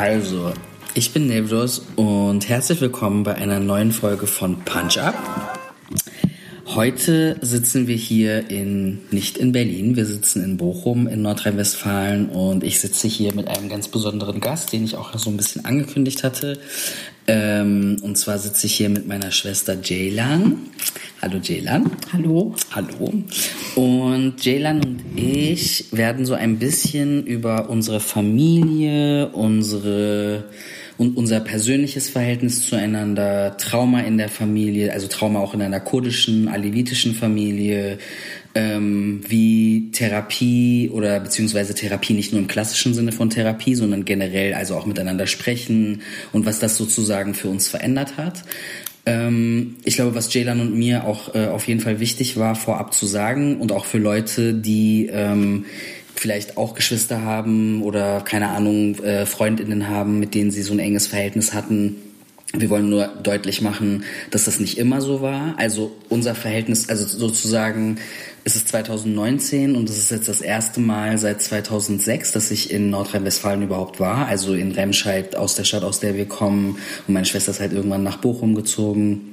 So, also, ich bin Nevros und herzlich willkommen bei einer neuen Folge von Punch Up. Heute sitzen wir hier in, nicht in Berlin, wir sitzen in Bochum in Nordrhein-Westfalen und ich sitze hier mit einem ganz besonderen Gast, den ich auch so ein bisschen angekündigt hatte. Ähm, und zwar sitze ich hier mit meiner Schwester Jaylan. Hallo Jaylan. Hallo. Hallo. Und Jaylan und ich werden so ein bisschen über unsere Familie, unsere und unser persönliches Verhältnis zueinander, Trauma in der Familie, also Trauma auch in einer kurdischen, alevitischen Familie, ähm, wie Therapie oder beziehungsweise Therapie nicht nur im klassischen Sinne von Therapie, sondern generell also auch miteinander sprechen und was das sozusagen für uns verändert hat. Ähm, ich glaube, was Jaylan und mir auch äh, auf jeden Fall wichtig war, vorab zu sagen und auch für Leute, die ähm, vielleicht auch Geschwister haben oder keine Ahnung, äh, Freundinnen haben, mit denen sie so ein enges Verhältnis hatten. Wir wollen nur deutlich machen, dass das nicht immer so war. Also unser Verhältnis, also sozusagen ist es 2019 und es ist jetzt das erste Mal seit 2006, dass ich in Nordrhein-Westfalen überhaupt war. Also in Remscheid aus der Stadt, aus der wir kommen. Und meine Schwester ist halt irgendwann nach Bochum gezogen.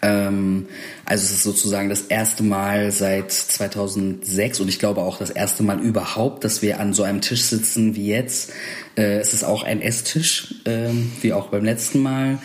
Ähm, also es ist sozusagen das erste Mal seit 2006 und ich glaube auch das erste Mal überhaupt, dass wir an so einem Tisch sitzen wie jetzt. Äh, es ist auch ein Esstisch, äh, wie auch beim letzten Mal.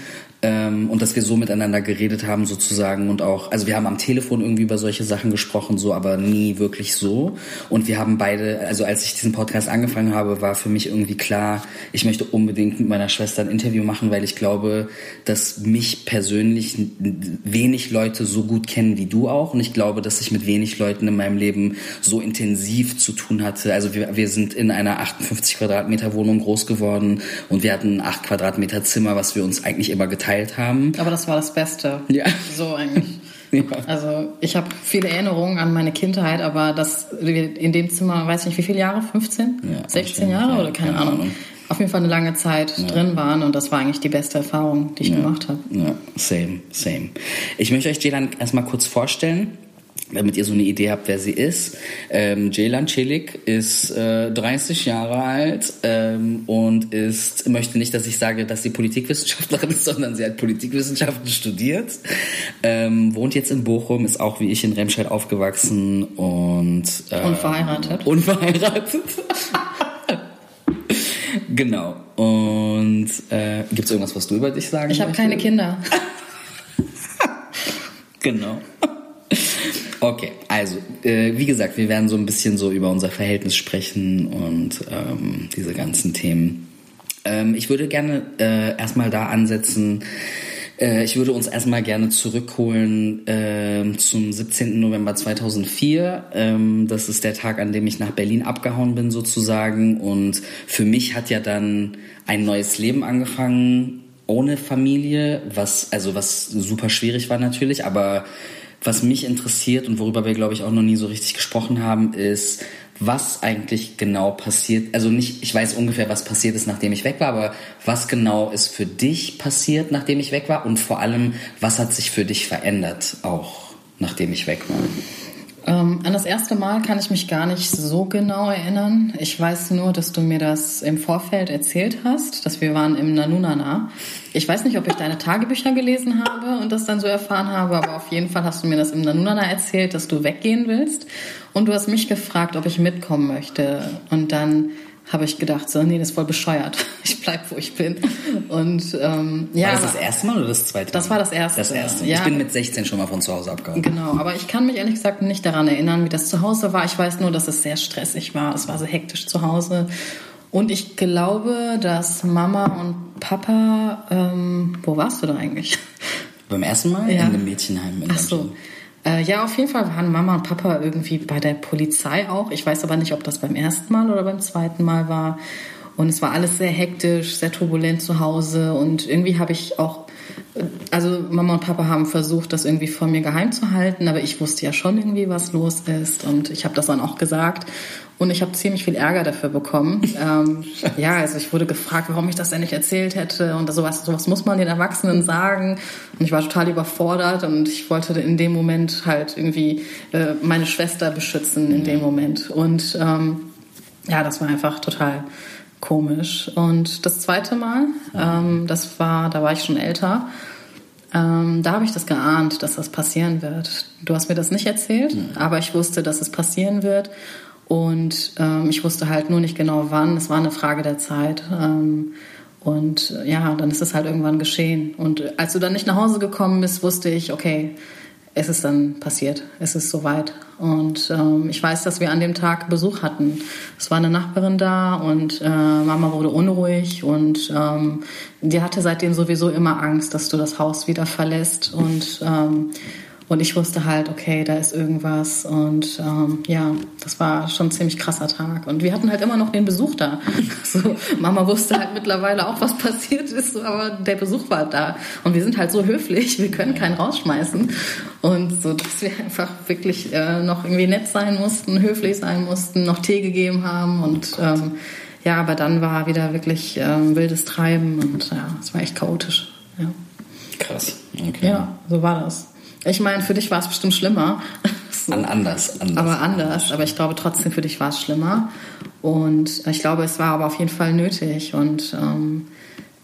Ähm, und dass wir so miteinander geredet haben sozusagen und auch, also wir haben am Telefon irgendwie über solche Sachen gesprochen, so, aber nie wirklich so. Und wir haben beide, also als ich diesen Podcast angefangen habe, war für mich irgendwie klar, ich möchte unbedingt mit meiner Schwester ein Interview machen, weil ich glaube, dass mich persönlich wenig Leute so gut kennen wie du auch. Und ich glaube, dass ich mit wenig Leuten in meinem Leben so intensiv zu tun hatte. Also wir, wir sind in einer 58 Quadratmeter Wohnung groß geworden und wir hatten ein 8 Quadratmeter Zimmer, was wir uns eigentlich immer geteilt geteilt haben. Aber das war das Beste. Ja. So eigentlich. Ja. Also ich habe viele Erinnerungen an meine Kindheit, aber das in dem Zimmer, weiß ich nicht, wie viele Jahre? 15? Ja, 16 Jahre oder keine, keine Ahnung. Ahnung. Auf jeden Fall eine lange Zeit ja. drin waren und das war eigentlich die beste Erfahrung, die ich gemacht habe. Ja, same, same. Ich möchte euch Jelan erstmal kurz vorstellen damit ihr so eine Idee habt, wer sie ist. Ähm, Ceylan Celik ist äh, 30 Jahre alt ähm, und ist, möchte nicht, dass ich sage, dass sie Politikwissenschaftlerin ist, sondern sie hat Politikwissenschaften studiert. Ähm, wohnt jetzt in Bochum, ist auch wie ich in Remscheid aufgewachsen und... Äh, unverheiratet. Unverheiratet. genau. Und äh, gibt es irgendwas, was du über dich sagen Ich habe keine Kinder. genau. Okay, also äh, wie gesagt, wir werden so ein bisschen so über unser Verhältnis sprechen und ähm, diese ganzen Themen. Ähm, ich würde gerne äh, erstmal da ansetzen. Äh, ich würde uns erstmal gerne zurückholen äh, zum 17. November 2004. Ähm, das ist der Tag, an dem ich nach Berlin abgehauen bin sozusagen. Und für mich hat ja dann ein neues Leben angefangen ohne Familie, was also was super schwierig war natürlich, aber was mich interessiert und worüber wir, glaube ich, auch noch nie so richtig gesprochen haben, ist, was eigentlich genau passiert. Also nicht, ich weiß ungefähr, was passiert ist, nachdem ich weg war, aber was genau ist für dich passiert, nachdem ich weg war und vor allem, was hat sich für dich verändert, auch nachdem ich weg war? Ähm, an das erste Mal kann ich mich gar nicht so genau erinnern. Ich weiß nur, dass du mir das im Vorfeld erzählt hast, dass wir waren im Nanunana. Ich weiß nicht, ob ich deine Tagebücher gelesen habe und das dann so erfahren habe, aber auf jeden Fall hast du mir das im Nanunana erzählt, dass du weggehen willst. Und du hast mich gefragt, ob ich mitkommen möchte. Und dann habe ich gedacht, so, nee, das ist voll bescheuert. Ich bleib, wo ich bin. Und ähm, ja. War das das erste Mal oder das zweite Mal? Das war das erste. Das erste. Ja. Ich bin mit 16 schon mal von zu Hause abgehauen. Genau, aber ich kann mich ehrlich gesagt nicht daran erinnern, wie das zu Hause war. Ich weiß nur, dass es sehr stressig war. Es war so hektisch zu Hause. Und ich glaube, dass Mama und Papa, ähm, wo warst du da eigentlich? Beim ersten Mal ja. in dem Mädchenheim in Ach so. Äh, ja, auf jeden Fall waren Mama und Papa irgendwie bei der Polizei auch. Ich weiß aber nicht, ob das beim ersten Mal oder beim zweiten Mal war. Und es war alles sehr hektisch, sehr turbulent zu Hause. Und irgendwie habe ich auch, äh, also Mama und Papa haben versucht, das irgendwie von mir geheim zu halten, aber ich wusste ja schon irgendwie, was los ist. Und ich habe das dann auch gesagt. Und ich habe ziemlich viel Ärger dafür bekommen. ähm, ja, also ich wurde gefragt, warum ich das denn nicht erzählt hätte. Und sowas, sowas muss man den Erwachsenen sagen. Und ich war total überfordert und ich wollte in dem Moment halt irgendwie äh, meine Schwester beschützen in dem Moment. Und ähm, ja, das war einfach total komisch. Und das zweite Mal, ähm, das war, da war ich schon älter, ähm, da habe ich das geahnt, dass das passieren wird. Du hast mir das nicht erzählt, mhm. aber ich wusste, dass es passieren wird. Und ähm, ich wusste halt nur nicht genau wann. Es war eine Frage der Zeit. Ähm, und ja, dann ist es halt irgendwann geschehen. Und als du dann nicht nach Hause gekommen bist, wusste ich, okay, es ist dann passiert. Es ist soweit. Und ähm, ich weiß, dass wir an dem Tag Besuch hatten. Es war eine Nachbarin da und äh, Mama wurde unruhig und ähm, die hatte seitdem sowieso immer Angst, dass du das Haus wieder verlässt. Und ähm, und ich wusste halt, okay, da ist irgendwas. Und ähm, ja, das war schon ein ziemlich krasser Tag. Und wir hatten halt immer noch den Besuch da. So, Mama wusste halt mittlerweile auch, was passiert ist, aber der Besuch war da. Und wir sind halt so höflich, wir können keinen rausschmeißen. Und so, dass wir einfach wirklich äh, noch irgendwie nett sein mussten, höflich sein mussten, noch Tee gegeben haben. Und ähm, ja, aber dann war wieder wirklich ähm, wildes Treiben und ja, es war echt chaotisch. Ja. Krass. Okay. Ja, so war das. Ich meine, für dich war es bestimmt schlimmer. so. An anders, anders. Aber anders. Aber ich glaube trotzdem, für dich war es schlimmer. Und ich glaube, es war aber auf jeden Fall nötig. Und ähm,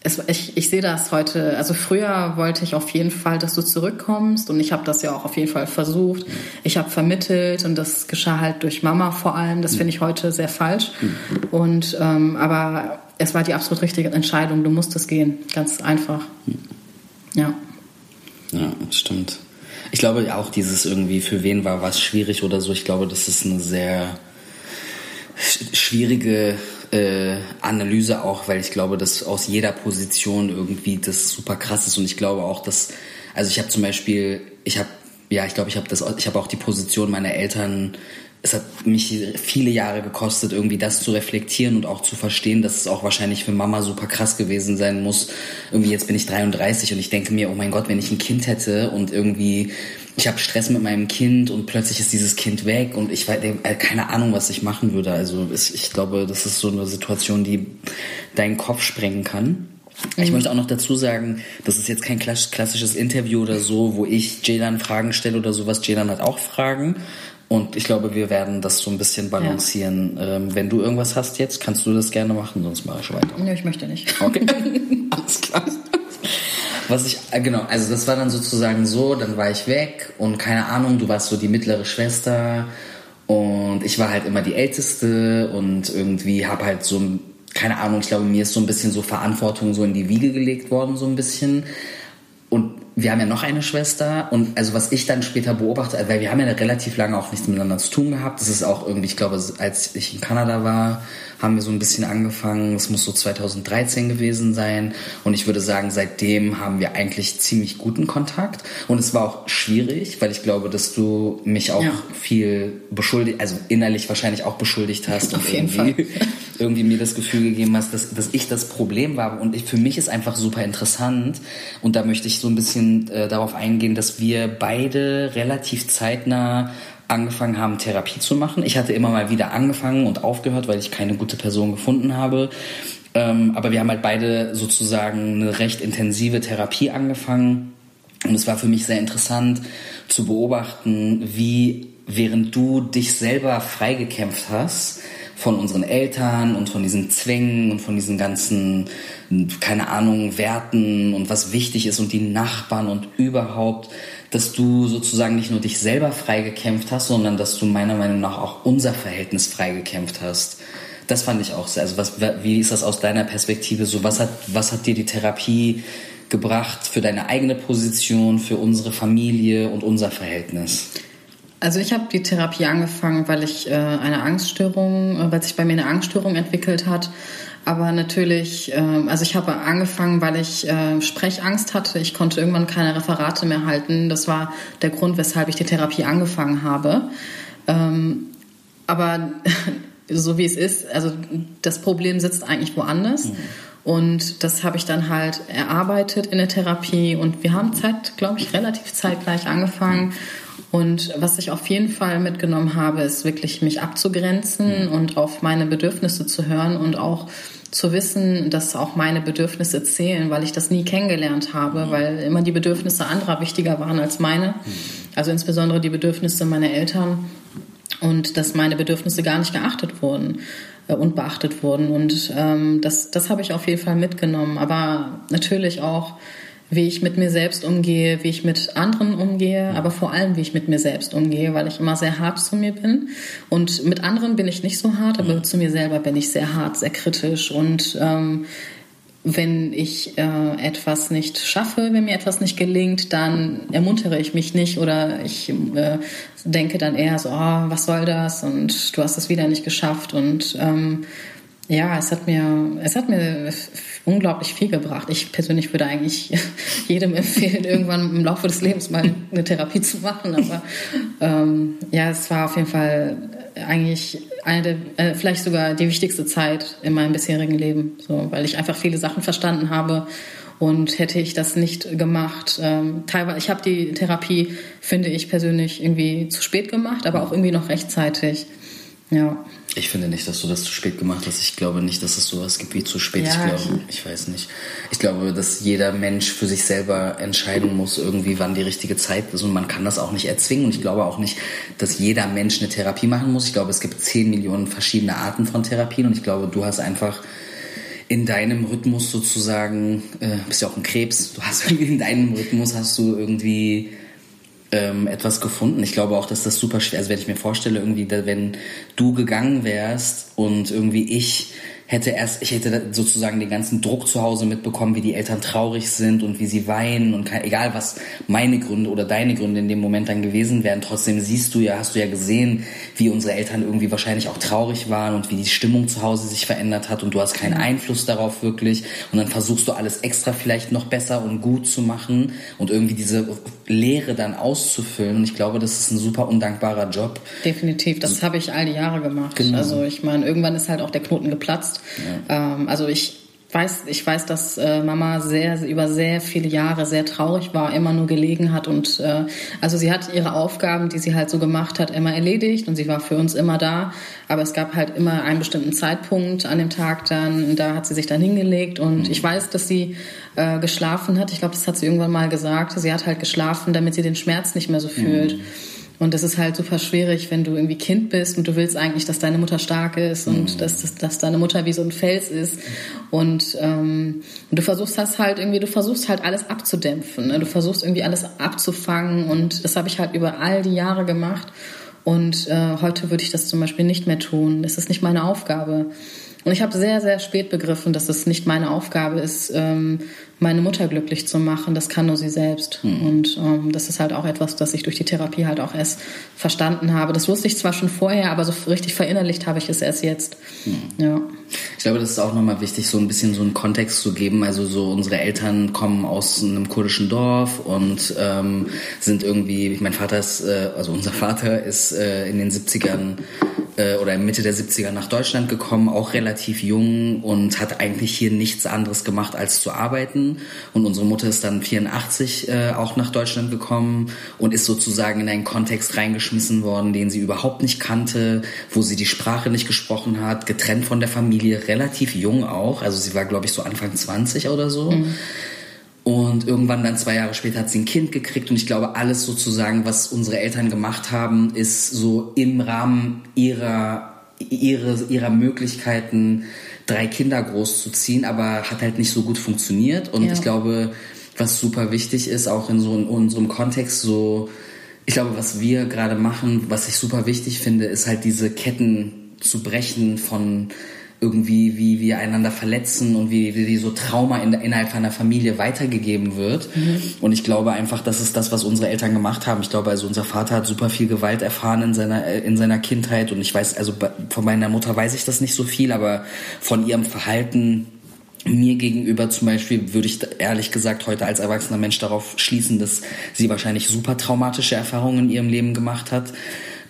es, ich, ich sehe das heute. Also früher wollte ich auf jeden Fall, dass du zurückkommst. Und ich habe das ja auch auf jeden Fall versucht. Ich habe vermittelt und das geschah halt durch Mama vor allem. Das finde ich heute sehr falsch. Und ähm, aber es war die absolut richtige Entscheidung. Du musstest gehen. Ganz einfach. Ja. Ja, stimmt. Ich glaube auch dieses irgendwie, für wen war was schwierig oder so, ich glaube, das ist eine sehr schwierige äh, Analyse auch, weil ich glaube, dass aus jeder Position irgendwie das super krass ist. Und ich glaube auch, dass, also ich habe zum Beispiel, ich habe, ja, ich glaube, ich habe das, ich habe auch die Position meiner Eltern es hat mich viele Jahre gekostet, irgendwie das zu reflektieren und auch zu verstehen, dass es auch wahrscheinlich für Mama super krass gewesen sein muss. Irgendwie jetzt bin ich 33 und ich denke mir, oh mein Gott, wenn ich ein Kind hätte und irgendwie ich habe Stress mit meinem Kind und plötzlich ist dieses Kind weg und ich weiß äh, keine Ahnung, was ich machen würde. Also ich glaube, das ist so eine Situation, die deinen Kopf sprengen kann. Ich mhm. möchte auch noch dazu sagen, das ist jetzt kein klassisches Interview oder so, wo ich Jaylan Fragen stelle oder sowas. Jaylan hat auch Fragen. Und ich glaube, wir werden das so ein bisschen balancieren. Ja. Ähm, wenn du irgendwas hast jetzt, kannst du das gerne machen, sonst mache ich weiter. Nee, ich möchte nicht. Okay. Alles klar. Was ich, äh, genau, also das war dann sozusagen so, dann war ich weg und keine Ahnung, du warst so die mittlere Schwester und ich war halt immer die Älteste und irgendwie habe halt so, keine Ahnung, ich glaube, mir ist so ein bisschen so Verantwortung so in die Wiege gelegt worden, so ein bisschen. Und wir haben ja noch eine Schwester und also was ich dann später beobachte, weil wir haben ja relativ lange auch nichts miteinander zu tun gehabt. Das ist auch irgendwie, ich glaube, als ich in Kanada war, haben wir so ein bisschen angefangen. Es muss so 2013 gewesen sein. Und ich würde sagen, seitdem haben wir eigentlich ziemlich guten Kontakt. Und es war auch schwierig, weil ich glaube, dass du mich auch ja. viel beschuldigt, also innerlich wahrscheinlich auch beschuldigt hast. Auf jeden Fall. Irgendwie mir das Gefühl gegeben hast, dass, dass ich das Problem war. Und ich, für mich ist einfach super interessant. Und da möchte ich so ein bisschen äh, darauf eingehen, dass wir beide relativ zeitnah angefangen haben, Therapie zu machen. Ich hatte immer mal wieder angefangen und aufgehört, weil ich keine gute Person gefunden habe. Ähm, aber wir haben halt beide sozusagen eine recht intensive Therapie angefangen. Und es war für mich sehr interessant zu beobachten, wie während du dich selber freigekämpft hast, von unseren Eltern und von diesen Zwängen und von diesen ganzen, keine Ahnung, Werten und was wichtig ist und die Nachbarn und überhaupt, dass du sozusagen nicht nur dich selber freigekämpft hast, sondern dass du meiner Meinung nach auch unser Verhältnis freigekämpft hast. Das fand ich auch sehr. Also was, wie ist das aus deiner Perspektive so? Was hat, was hat dir die Therapie gebracht für deine eigene Position, für unsere Familie und unser Verhältnis? Also ich habe die Therapie angefangen, weil ich äh, eine Angststörung, äh, weil sich bei mir eine Angststörung entwickelt hat aber natürlich, ähm, also ich habe angefangen, weil ich äh, Sprechangst hatte. Ich konnte irgendwann keine Referate mehr halten. Das war der Grund, weshalb ich die Therapie angefangen habe. Ähm, aber so wie es ist, also das Problem sitzt eigentlich woanders. Mhm. Und das habe ich dann halt erarbeitet in der Therapie. Und wir haben Zeit, glaube ich, relativ zeitgleich angefangen. Und was ich auf jeden Fall mitgenommen habe, ist wirklich mich abzugrenzen mhm. und auf meine Bedürfnisse zu hören und auch zu wissen, dass auch meine Bedürfnisse zählen, weil ich das nie kennengelernt habe, mhm. weil immer die Bedürfnisse anderer wichtiger waren als meine. Mhm. Also insbesondere die Bedürfnisse meiner Eltern. und dass meine Bedürfnisse gar nicht geachtet wurden äh, und beachtet wurden. Und ähm, das, das habe ich auf jeden Fall mitgenommen. Aber natürlich auch, wie ich mit mir selbst umgehe, wie ich mit anderen umgehe, aber vor allem, wie ich mit mir selbst umgehe, weil ich immer sehr hart zu mir bin. Und mit anderen bin ich nicht so hart, aber zu mir selber bin ich sehr hart, sehr kritisch. Und ähm, wenn ich äh, etwas nicht schaffe, wenn mir etwas nicht gelingt, dann ermuntere ich mich nicht oder ich äh, denke dann eher so, oh, was soll das? Und du hast es wieder nicht geschafft. Und ähm, ja, es hat mir, es hat mir unglaublich viel gebracht. Ich persönlich würde eigentlich jedem empfehlen, irgendwann im Laufe des Lebens mal eine Therapie zu machen. Aber ähm, ja, es war auf jeden Fall eigentlich eine der, äh, vielleicht sogar die wichtigste Zeit in meinem bisherigen Leben, so, weil ich einfach viele Sachen verstanden habe. Und hätte ich das nicht gemacht, ähm, teilweise, ich habe die Therapie, finde ich persönlich, irgendwie zu spät gemacht, aber auch irgendwie noch rechtzeitig. Ja. Ich finde nicht, dass du das zu spät gemacht hast. Ich glaube nicht, dass es sowas gibt wie zu spät. Ja, ich glaube, ich, ich weiß nicht. Ich glaube, dass jeder Mensch für sich selber entscheiden muss, irgendwie, wann die richtige Zeit ist. Und man kann das auch nicht erzwingen. Und ich glaube auch nicht, dass jeder Mensch eine Therapie machen muss. Ich glaube, es gibt zehn Millionen verschiedene Arten von Therapien. Und ich glaube, du hast einfach in deinem Rhythmus sozusagen, äh, bist ja auch ein Krebs, du hast irgendwie in deinem Rhythmus hast du irgendwie ähm, etwas gefunden. Ich glaube auch, dass das super schwer also wenn ich mir vorstelle, irgendwie, wenn du gegangen wärst und irgendwie ich hätte erst, ich hätte sozusagen den ganzen Druck zu Hause mitbekommen, wie die Eltern traurig sind und wie sie weinen und kein, egal was meine Gründe oder deine Gründe in dem Moment dann gewesen wären. Trotzdem siehst du ja, hast du ja gesehen, wie unsere Eltern irgendwie wahrscheinlich auch traurig waren und wie die Stimmung zu Hause sich verändert hat und du hast keinen Einfluss darauf wirklich und dann versuchst du alles extra vielleicht noch besser und gut zu machen und irgendwie diese Leere dann auszufüllen. Und ich glaube, das ist ein super undankbarer Job. Definitiv, das habe ich all die Jahre gemacht. Genau. Also ich meine, irgendwann ist halt auch der Knoten geplatzt ja. Ähm, also ich weiß, ich weiß, dass äh, Mama sehr über sehr viele Jahre sehr traurig war, immer nur gelegen hat und äh, also sie hat ihre Aufgaben, die sie halt so gemacht hat, immer erledigt und sie war für uns immer da. Aber es gab halt immer einen bestimmten Zeitpunkt an dem Tag dann, da hat sie sich dann hingelegt und mhm. ich weiß, dass sie äh, geschlafen hat. Ich glaube, das hat sie irgendwann mal gesagt. Sie hat halt geschlafen, damit sie den Schmerz nicht mehr so fühlt. Mhm. Und das ist halt super schwierig, wenn du irgendwie Kind bist und du willst eigentlich, dass deine Mutter stark ist und mhm. dass, dass, dass deine Mutter wie so ein Fels ist. Und, ähm, und du versuchst das halt irgendwie, du versuchst halt alles abzudämpfen. Ne? Du versuchst irgendwie alles abzufangen. Und das habe ich halt über all die Jahre gemacht. Und äh, heute würde ich das zum Beispiel nicht mehr tun. Das ist nicht meine Aufgabe. Und ich habe sehr, sehr spät begriffen, dass es nicht meine Aufgabe ist, ähm, meine Mutter glücklich zu machen. Das kann nur sie selbst. Mhm. Und ähm, das ist halt auch etwas, das ich durch die Therapie halt auch erst verstanden habe. Das wusste ich zwar schon vorher, aber so richtig verinnerlicht habe ich es erst jetzt. Mhm. Ja. Ich glaube, das ist auch nochmal wichtig, so ein bisschen so einen Kontext zu geben. Also so unsere Eltern kommen aus einem kurdischen Dorf und ähm, sind irgendwie, mein Vater ist, äh, also unser Vater ist äh, in den 70ern äh, oder Mitte der 70er nach Deutschland gekommen, auch relativ jung und hat eigentlich hier nichts anderes gemacht als zu arbeiten. Und unsere Mutter ist dann 84 äh, auch nach Deutschland gekommen und ist sozusagen in einen Kontext reingeschmissen worden, den sie überhaupt nicht kannte, wo sie die Sprache nicht gesprochen hat, getrennt von der Familie, relativ jung auch. Also sie war, glaube ich, so Anfang 20 oder so. Mhm. Und irgendwann dann zwei Jahre später hat sie ein Kind gekriegt und ich glaube, alles sozusagen, was unsere Eltern gemacht haben, ist so im Rahmen ihrer, ihre, ihrer Möglichkeiten, drei Kinder großzuziehen, aber hat halt nicht so gut funktioniert. Und ja. ich glaube, was super wichtig ist, auch in so in unserem Kontext, so, ich glaube, was wir gerade machen, was ich super wichtig finde, ist halt diese Ketten zu brechen von irgendwie, wie wir einander verletzen und wie, wie so Trauma in, innerhalb einer Familie weitergegeben wird. Mhm. Und ich glaube einfach, das ist das, was unsere Eltern gemacht haben. Ich glaube, also unser Vater hat super viel Gewalt erfahren in seiner, in seiner Kindheit und ich weiß, also von meiner Mutter weiß ich das nicht so viel, aber von ihrem Verhalten mir gegenüber zum Beispiel würde ich ehrlich gesagt heute als erwachsener Mensch darauf schließen, dass sie wahrscheinlich super traumatische Erfahrungen in ihrem Leben gemacht hat.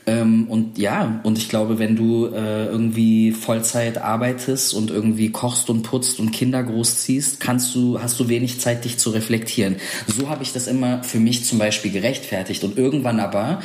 Ähm, und ja, und ich glaube, wenn du äh, irgendwie Vollzeit arbeitest und irgendwie kochst und putzt und Kinder großziehst, kannst du, hast du wenig Zeit, dich zu reflektieren. So habe ich das immer für mich zum Beispiel gerechtfertigt. Und irgendwann aber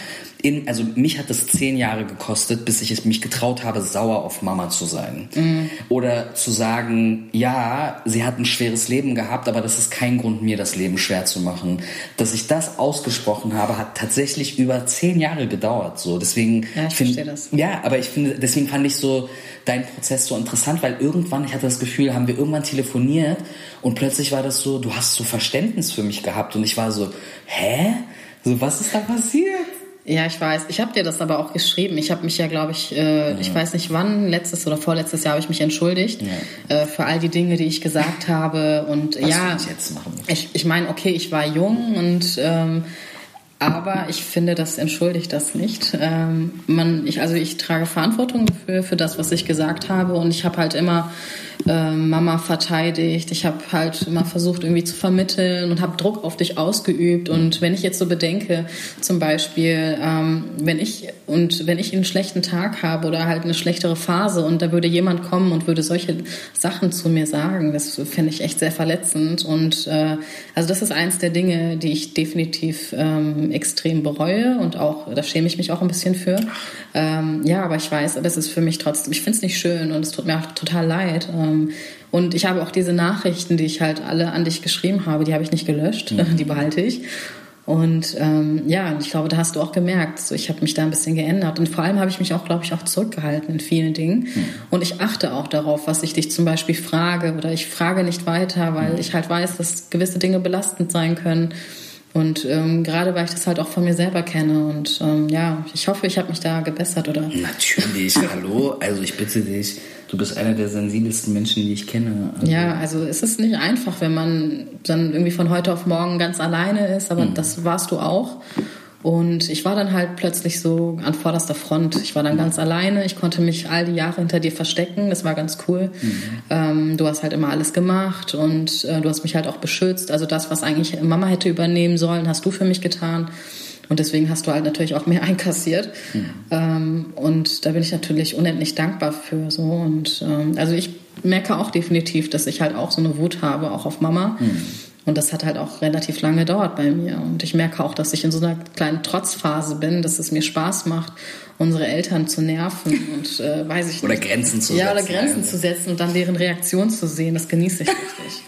in, also mich hat es zehn Jahre gekostet, bis ich es mich getraut habe, sauer auf Mama zu sein. Mhm. Oder zu sagen, ja, sie hat ein schweres Leben gehabt, aber das ist kein Grund, mir das Leben schwer zu machen. Dass ich das ausgesprochen habe, hat tatsächlich über zehn Jahre gedauert. So, deswegen. Ja, ich find, verstehe das. Ja, aber ich finde, deswegen fand ich so deinen Prozess so interessant, weil irgendwann, ich hatte das Gefühl, haben wir irgendwann telefoniert und plötzlich war das so, du hast so Verständnis für mich gehabt und ich war so, hä? So, was ist da passiert? Ja, ich weiß. Ich habe dir das aber auch geschrieben. Ich habe mich ja, glaube ich, äh, ja. ich weiß nicht wann, letztes oder vorletztes Jahr habe ich mich entschuldigt ja. äh, für all die Dinge, die ich gesagt habe. Und Was ja, ich jetzt machen? Ich, ich meine, okay, ich war jung und ähm, aber ich finde, das entschuldigt das nicht. Ähm, man, ich, also ich trage Verantwortung für, für das, was ich gesagt habe und ich habe halt immer äh, Mama verteidigt. Ich habe halt immer versucht, irgendwie zu vermitteln und habe Druck auf dich ausgeübt. Und wenn ich jetzt so bedenke, zum Beispiel, ähm, wenn ich und wenn ich einen schlechten Tag habe oder halt eine schlechtere Phase und da würde jemand kommen und würde solche Sachen zu mir sagen, das fände ich echt sehr verletzend. Und äh, also das ist eins der Dinge, die ich definitiv ähm, extrem bereue und auch, da schäme ich mich auch ein bisschen für. Ähm, ja, aber ich weiß, das ist für mich trotzdem, ich finde es nicht schön und es tut mir auch total leid. Ähm, und ich habe auch diese Nachrichten, die ich halt alle an dich geschrieben habe, die habe ich nicht gelöscht, mhm. die behalte ich. Und ähm, ja, ich glaube, da hast du auch gemerkt, so, ich habe mich da ein bisschen geändert. Und vor allem habe ich mich auch, glaube ich, auch zurückgehalten in vielen Dingen. Mhm. Und ich achte auch darauf, was ich dich zum Beispiel frage oder ich frage nicht weiter, weil mhm. ich halt weiß, dass gewisse Dinge belastend sein können. Und ähm, gerade weil ich das halt auch von mir selber kenne. Und ähm, ja, ich hoffe, ich habe mich da gebessert, oder? Natürlich, hallo. Also ich bitte dich, du bist einer der sensibelsten Menschen, die ich kenne. Also ja, also es ist nicht einfach, wenn man dann irgendwie von heute auf morgen ganz alleine ist, aber mhm. das warst du auch. Und ich war dann halt plötzlich so an vorderster Front. Ich war dann ganz alleine. Ich konnte mich all die Jahre hinter dir verstecken. Das war ganz cool. Mhm. Ähm, du hast halt immer alles gemacht und äh, du hast mich halt auch beschützt. Also das, was eigentlich Mama hätte übernehmen sollen, hast du für mich getan. Und deswegen hast du halt natürlich auch mehr einkassiert. Mhm. Ähm, und da bin ich natürlich unendlich dankbar für. So und ähm, also ich merke auch definitiv, dass ich halt auch so eine Wut habe, auch auf Mama. Mhm. Und das hat halt auch relativ lange gedauert bei mir. Und ich merke auch, dass ich in so einer kleinen Trotzphase bin, dass es mir Spaß macht, unsere Eltern zu nerven und äh, weiß ich oder nicht. Grenzen zu ja, setzen. Ja, oder Grenzen eigentlich. zu setzen und dann deren Reaktion zu sehen. Das genieße ich richtig.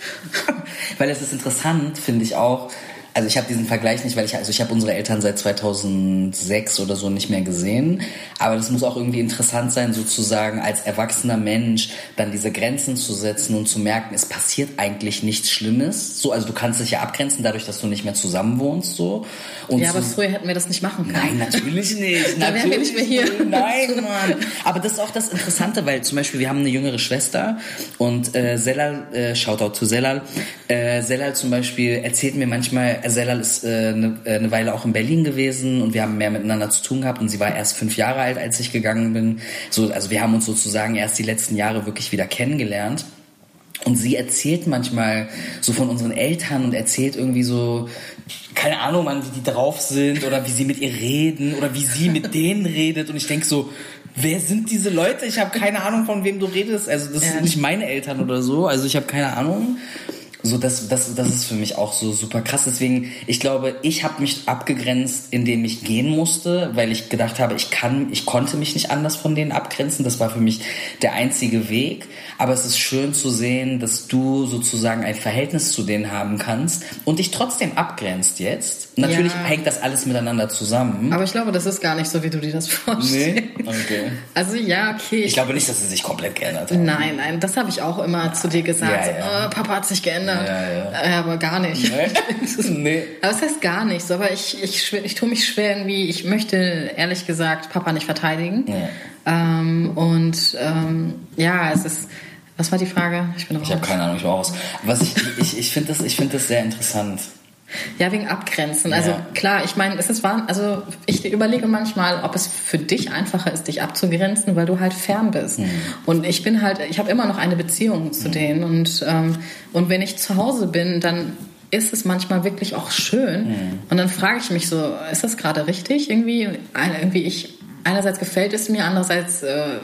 Weil es ist interessant, finde ich auch, also ich habe diesen Vergleich nicht, weil ich also ich habe unsere Eltern seit 2006 oder so nicht mehr gesehen, aber das muss auch irgendwie interessant sein, sozusagen als erwachsener Mensch dann diese Grenzen zu setzen und zu merken, es passiert eigentlich nichts Schlimmes. So, also du kannst dich ja abgrenzen dadurch, dass du nicht mehr zusammen wohnst, so. Und ja, aber früher hätten wir das nicht machen können. Nein, natürlich nicht. Dann wären wir nicht mehr hier. Nein, Mann. Aber das ist auch das Interessante, weil zum Beispiel wir haben eine jüngere Schwester und äh, Selal, äh, Shoutout zu Selal, äh, Selal zum Beispiel erzählt mir manchmal Selal ist äh, eine, äh, eine Weile auch in Berlin gewesen und wir haben mehr miteinander zu tun gehabt und sie war erst fünf Jahre alt, als ich gegangen bin. So, also wir haben uns sozusagen erst die letzten Jahre wirklich wieder kennengelernt. Und sie erzählt manchmal so von unseren Eltern und erzählt irgendwie so, keine Ahnung, wie die drauf sind oder wie sie mit ihr reden oder wie sie mit denen redet. Und ich denke so, wer sind diese Leute? Ich habe keine Ahnung, von wem du redest. Also das ja. sind nicht meine Eltern oder so. Also ich habe keine Ahnung so das, das, das ist für mich auch so super krass. Deswegen, ich glaube, ich habe mich abgegrenzt, indem ich gehen musste, weil ich gedacht habe, ich kann, ich konnte mich nicht anders von denen abgrenzen. Das war für mich der einzige Weg. Aber es ist schön zu sehen, dass du sozusagen ein Verhältnis zu denen haben kannst und dich trotzdem abgrenzt jetzt. Natürlich ja. hängt das alles miteinander zusammen. Aber ich glaube, das ist gar nicht so, wie du dir das vorstellst. Nee? Okay. Also ja, okay. Ich, glaube nicht, dass sie sich komplett geändert haben. Nein, nein, das habe ich auch immer zu dir gesagt. Ja, ja. Oh, Papa hat sich geändert. Ja, ja. Äh, aber gar nicht. Nee. nee. Aber das heißt gar nicht so. Aber ich, ich, ich, tue mich schwer irgendwie, ich möchte ehrlich gesagt Papa nicht verteidigen. Ja. Ähm, und ähm, ja, es ist was war die Frage? Ich bin Ich habe keine Ahnung, ich war raus. Was ich, ich, ich finde das, find das sehr interessant. Ja, wegen Abgrenzen. Also ja. klar, ich meine, es ist wahr, also ich überlege manchmal, ob es für dich einfacher ist, dich abzugrenzen, weil du halt fern bist. Mhm. Und ich bin halt, ich habe immer noch eine Beziehung zu mhm. denen. Und, ähm, und wenn ich zu Hause bin, dann ist es manchmal wirklich auch schön. Mhm. Und dann frage ich mich so, ist das gerade richtig? Irgendwie, irgendwie ich, einerseits gefällt es mir, andererseits äh,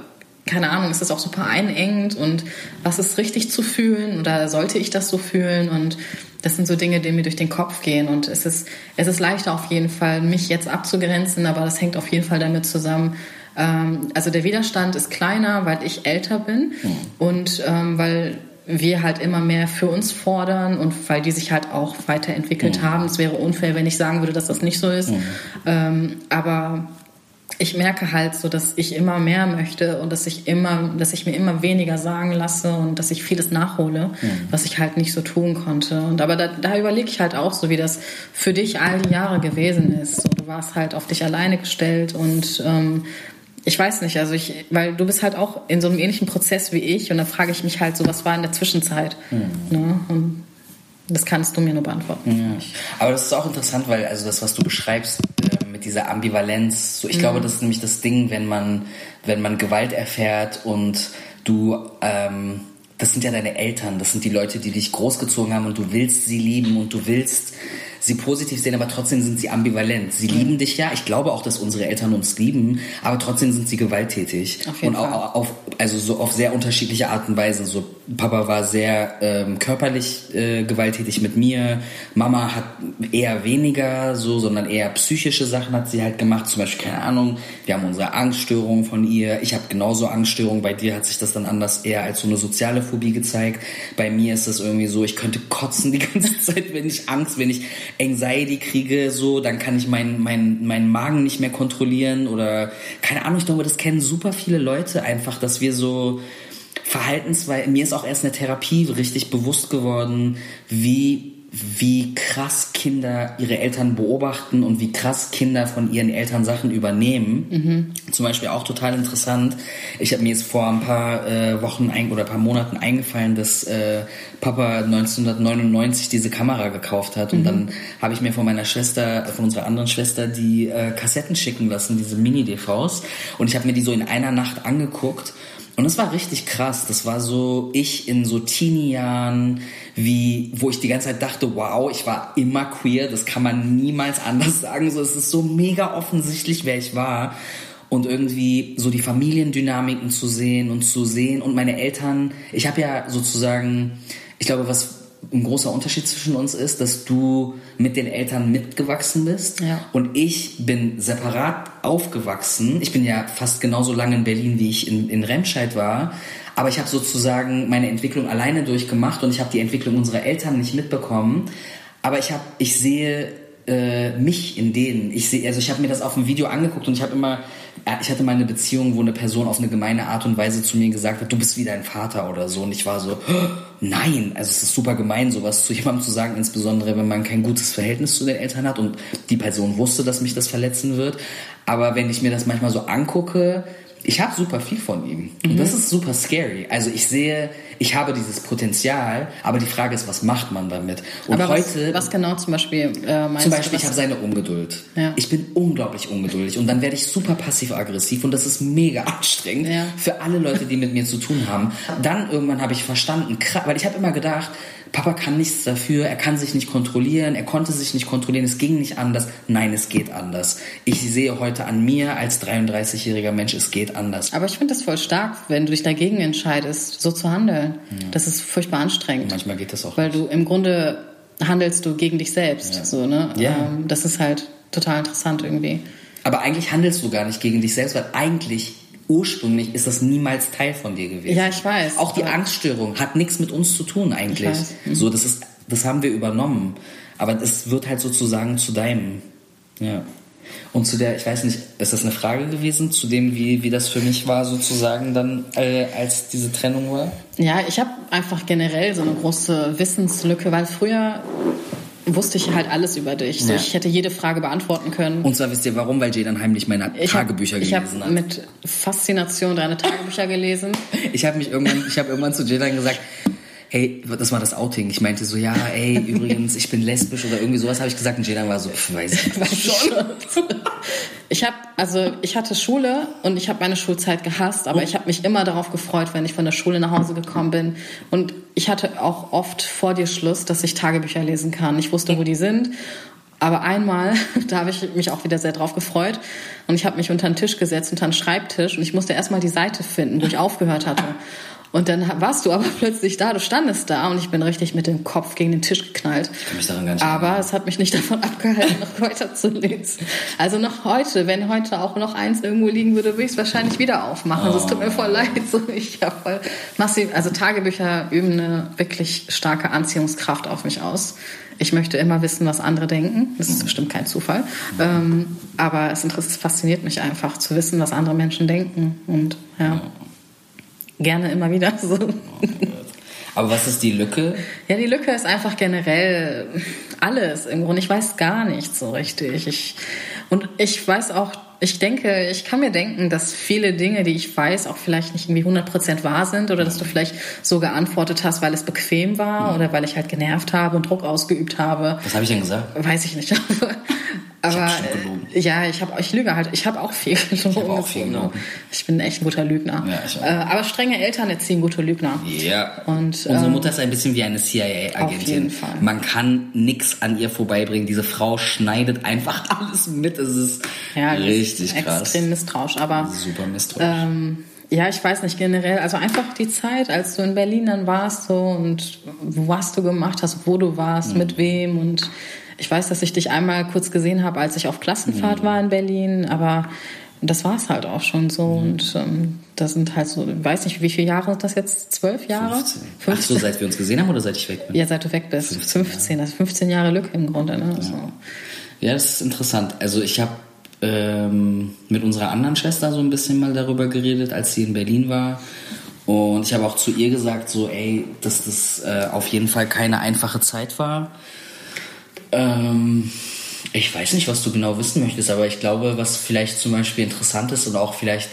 keine Ahnung, ist das auch super einengend und was ist richtig zu fühlen oder sollte ich das so fühlen und das sind so Dinge, die mir durch den Kopf gehen und es ist, es ist leichter auf jeden Fall, mich jetzt abzugrenzen, aber das hängt auf jeden Fall damit zusammen, ähm, also der Widerstand ist kleiner, weil ich älter bin mhm. und ähm, weil wir halt immer mehr für uns fordern und weil die sich halt auch weiterentwickelt mhm. haben. Es wäre unfair, wenn ich sagen würde, dass das nicht so ist. Mhm. Ähm, aber ich merke halt so, dass ich immer mehr möchte und dass ich immer, dass ich mir immer weniger sagen lasse und dass ich vieles nachhole, mhm. was ich halt nicht so tun konnte. Und aber da, da überlege ich halt auch so, wie das für dich all die Jahre gewesen ist. So, du warst halt auf dich alleine gestellt und ähm, ich weiß nicht, also ich, weil du bist halt auch in so einem ähnlichen Prozess wie ich und da frage ich mich halt so, was war in der Zwischenzeit? Mhm. Ne? Und das kannst du mir nur beantworten. Ja. Aber das ist auch interessant, weil also das, was du beschreibst dieser Ambivalenz, so ich mhm. glaube, das ist nämlich das Ding, wenn man wenn man Gewalt erfährt und du ähm, das sind ja deine Eltern, das sind die Leute, die dich großgezogen haben und du willst sie lieben und du willst sie positiv sehen, aber trotzdem sind sie ambivalent. Sie lieben dich ja. Ich glaube auch, dass unsere Eltern uns lieben, aber trotzdem sind sie gewalttätig. Auf jeden und Fall. Auch, auf, also so auf sehr unterschiedliche Art und Weise. So Papa war sehr ähm, körperlich äh, gewalttätig mit mir. Mama hat eher weniger so, sondern eher psychische Sachen hat sie halt gemacht. Zum Beispiel, keine Ahnung, wir haben unsere Angststörungen von ihr. Ich habe genauso Angststörungen. Bei dir hat sich das dann anders eher als so eine soziale Phobie gezeigt. Bei mir ist das irgendwie so, ich könnte kotzen die ganze Zeit, wenn ich Angst, wenn ich Anxiety kriege, so, dann kann ich meinen mein, mein Magen nicht mehr kontrollieren oder keine Ahnung, ich glaube, das kennen super viele Leute einfach, dass wir so Verhaltensweise, mir ist auch erst eine Therapie richtig bewusst geworden, wie wie krass Kinder ihre Eltern beobachten und wie krass Kinder von ihren Eltern Sachen übernehmen. Mhm. Zum Beispiel auch total interessant. Ich habe mir jetzt vor ein paar äh, Wochen ein, oder ein paar Monaten eingefallen, dass äh, Papa 1999 diese Kamera gekauft hat. Mhm. Und dann habe ich mir von meiner Schwester, von unserer anderen Schwester, die äh, Kassetten schicken lassen, diese Mini-DVs. Und ich habe mir die so in einer Nacht angeguckt. Und das war richtig krass. Das war so ich in so Teenie-Jahren wie, wo ich die ganze Zeit dachte, wow, ich war immer queer, das kann man niemals anders sagen. So, es ist so mega offensichtlich, wer ich war. Und irgendwie so die Familiendynamiken zu sehen und zu sehen und meine Eltern, ich habe ja sozusagen, ich glaube, was ein großer Unterschied zwischen uns ist, dass du mit den Eltern mitgewachsen bist ja. und ich bin separat aufgewachsen. Ich bin ja fast genauso lange in Berlin, wie ich in, in Remscheid war. Aber ich habe sozusagen meine Entwicklung alleine durchgemacht und ich habe die Entwicklung unserer Eltern nicht mitbekommen. Aber ich habe, ich sehe äh, mich in denen. Ich sehe, also ich habe mir das auf dem Video angeguckt und ich habe immer, ich hatte mal eine Beziehung, wo eine Person auf eine gemeine Art und Weise zu mir gesagt hat, du bist wie dein Vater oder so. Und ich war so, nein, also es ist super gemein, sowas zu jemandem zu sagen, insbesondere wenn man kein gutes Verhältnis zu den Eltern hat und die Person wusste, dass mich das verletzen wird. Aber wenn ich mir das manchmal so angucke, ich habe super viel von ihm. Und das mhm. ist super scary. Also ich sehe, ich habe dieses Potenzial, aber die Frage ist, was macht man damit? Und aber heute. Was, was genau zum Beispiel äh, meinst Zum Beispiel, ich habe seine Ungeduld. Ja. Ich bin unglaublich ungeduldig und dann werde ich super passiv-aggressiv und das ist mega anstrengend ja. für alle Leute, die mit mir zu tun haben. Dann irgendwann habe ich verstanden, weil ich habe immer gedacht, Papa kann nichts dafür, er kann sich nicht kontrollieren, er konnte sich nicht kontrollieren, es ging nicht anders. Nein, es geht anders. Ich sehe heute an mir als 33-jähriger Mensch, es geht anders. Aber ich finde das voll stark, wenn du dich dagegen entscheidest, so zu handeln. Ja. Das ist furchtbar anstrengend. Und manchmal geht das auch. Weil nicht. du im Grunde handelst du gegen dich selbst. Ja. So, ne? Ja. Ähm, das ist halt total interessant irgendwie. Aber eigentlich handelst du gar nicht gegen dich selbst, weil eigentlich ursprünglich ist das niemals Teil von dir gewesen. Ja, ich weiß. Auch die Angststörung hat nichts mit uns zu tun eigentlich. Mhm. So, das ist, das haben wir übernommen. Aber es wird halt sozusagen zu deinem. Ja. Und zu der, ich weiß nicht, ist das eine Frage gewesen, zu dem, wie, wie das für mich war, sozusagen dann, äh, als diese Trennung war? Ja, ich habe einfach generell so eine große Wissenslücke, weil früher wusste ich halt alles über dich. So, ja. Ich hätte jede Frage beantworten können. Und zwar wisst ihr warum? Weil Jay dann heimlich meine ich Tagebücher hab, gelesen ich hat. Ich habe mit Faszination deine Tagebücher gelesen. ich habe mich irgendwann, ich habe irgendwann zu Jay dann gesagt, hey, das war das Outing. Ich meinte so, ja, ey, übrigens, ich bin lesbisch oder irgendwie sowas habe ich gesagt und dann war so, pff, weiß ich nicht. schon. Ich habe also ich hatte Schule und ich habe meine Schulzeit gehasst, aber ich habe mich immer darauf gefreut, wenn ich von der Schule nach Hause gekommen bin und ich hatte auch oft vor dir Schluss, dass ich Tagebücher lesen kann. Ich wusste, wo die sind Aber einmal, da habe ich mich auch wieder sehr drauf gefreut. Und ich habe mich unter den Tisch gesetzt, unter den Schreibtisch. Und ich musste erstmal die Seite finden, wo ich aufgehört hatte. Und dann warst du aber plötzlich da, du standest da und ich bin richtig mit dem Kopf gegen den Tisch geknallt. Ich kann mich daran gar nicht Aber es hat mich nicht davon abgehalten, noch weiter zu lesen. Also noch heute, wenn heute auch noch eins irgendwo liegen würde, würde ich es wahrscheinlich wieder aufmachen. Oh. Also es tut mir voll leid. So, ich habe voll massiv, also Tagebücher üben eine wirklich starke Anziehungskraft auf mich aus. Ich möchte immer wissen, was andere denken. Das ist bestimmt kein Zufall. Ähm, aber es, es fasziniert mich einfach zu wissen, was andere Menschen denken. Und ja gerne immer wieder so. Aber was ist die Lücke? Ja, die Lücke ist einfach generell alles im Grunde. Ich weiß gar nicht so richtig. Ich, und ich weiß auch, ich denke, ich kann mir denken, dass viele Dinge, die ich weiß, auch vielleicht nicht irgendwie 100% wahr sind oder dass du vielleicht so geantwortet hast, weil es bequem war mhm. oder weil ich halt genervt habe und Druck ausgeübt habe. Was habe ich denn gesagt? Weiß ich nicht. Aber ich ja, ich habe ich lüge halt. Ich habe auch viel gelogen. Ich, auch viel gelogen. ich bin echt ein guter Lügner. Ja. Äh, aber strenge Eltern erziehen gute Lügner. Ja. Und unsere ähm, Mutter ist ein bisschen wie eine CIA-Agentin. Auf jeden Fall. Man kann nichts an ihr vorbeibringen. Diese Frau schneidet einfach alles mit. Es ist ja, richtig ist krass. Extrem misstrauisch, aber super misstrauisch. Ähm, ja, ich weiß nicht generell. Also einfach die Zeit, als du in Berlin dann warst so und was du gemacht hast, wo du warst, mhm. mit wem und ich weiß, dass ich dich einmal kurz gesehen habe, als ich auf Klassenfahrt mhm. war in Berlin, aber das war es halt auch schon so. Mhm. Und ähm, das sind halt so, ich weiß nicht, wie viele Jahre das jetzt? Zwölf Jahre? 15. 15. Ach so, seit wir uns gesehen haben oder seit ich weg bin? Ja, seit du weg bist. 15, 15 das ist 15 Jahre Lücke im Grunde. Ne? Ja. So. ja, das ist interessant. Also ich habe ähm, mit unserer anderen Schwester so ein bisschen mal darüber geredet, als sie in Berlin war. Und ich habe auch zu ihr gesagt, so, ey, dass das äh, auf jeden Fall keine einfache Zeit war ähm, ich weiß nicht, was du genau wissen möchtest, aber ich glaube, was vielleicht zum Beispiel interessant ist und auch vielleicht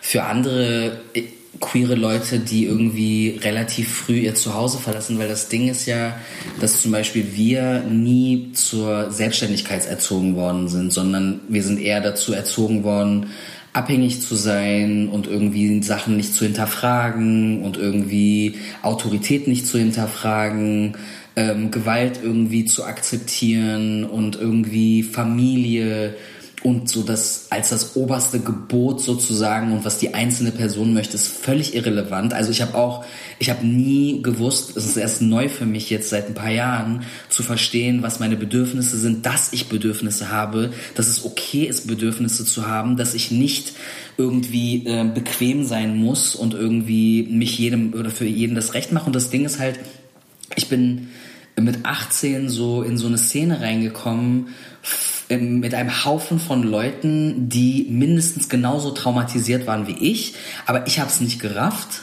für andere äh, queere Leute, die irgendwie relativ früh ihr Zuhause verlassen, weil das Ding ist ja, dass zum Beispiel wir nie zur Selbstständigkeit erzogen worden sind, sondern wir sind eher dazu erzogen worden, abhängig zu sein und irgendwie Sachen nicht zu hinterfragen und irgendwie Autorität nicht zu hinterfragen ähm, Gewalt irgendwie zu akzeptieren und irgendwie Familie und so das als das oberste Gebot sozusagen und was die einzelne Person möchte, ist völlig irrelevant. Also ich habe auch, ich habe nie gewusst, es ist erst neu für mich jetzt seit ein paar Jahren zu verstehen, was meine Bedürfnisse sind, dass ich Bedürfnisse habe, dass es okay ist, Bedürfnisse zu haben, dass ich nicht irgendwie äh, bequem sein muss und irgendwie mich jedem oder für jeden das Recht mache. Und das Ding ist halt, ich bin mit 18 so in so eine Szene reingekommen mit einem Haufen von Leuten, die mindestens genauso traumatisiert waren wie ich, aber ich habe es nicht gerafft.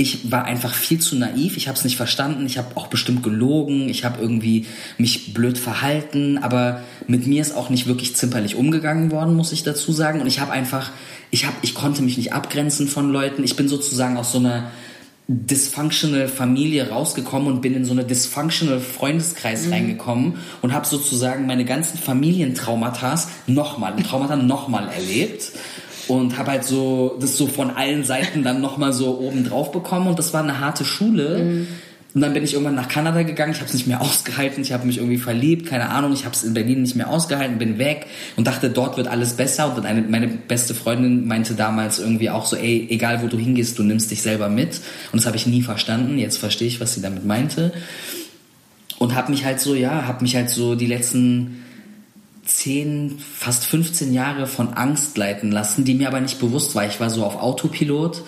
Ich war einfach viel zu naiv, ich habe es nicht verstanden, ich habe auch bestimmt gelogen, ich habe irgendwie mich blöd verhalten, aber mit mir ist auch nicht wirklich zimperlich umgegangen worden, muss ich dazu sagen. Und ich habe einfach, ich habe, ich konnte mich nicht abgrenzen von Leuten. Ich bin sozusagen aus so einer dysfunctional Familie rausgekommen und bin in so eine dysfunctional Freundeskreis mhm. reingekommen und habe sozusagen meine ganzen Familientraumata nochmal, Traumata nochmal erlebt und habe halt so das so von allen Seiten dann nochmal so oben drauf bekommen und das war eine harte Schule. Mhm und dann bin ich irgendwann nach Kanada gegangen, ich habe es nicht mehr ausgehalten, ich habe mich irgendwie verliebt, keine Ahnung, ich habe es in Berlin nicht mehr ausgehalten, bin weg und dachte, dort wird alles besser. Und eine, meine beste Freundin meinte damals irgendwie auch so, ey, egal wo du hingehst, du nimmst dich selber mit. Und das habe ich nie verstanden. Jetzt verstehe ich, was sie damit meinte. Und habe mich halt so, ja, habe mich halt so die letzten 10, fast 15 Jahre von Angst leiten lassen, die mir aber nicht bewusst war. Ich war so auf Autopilot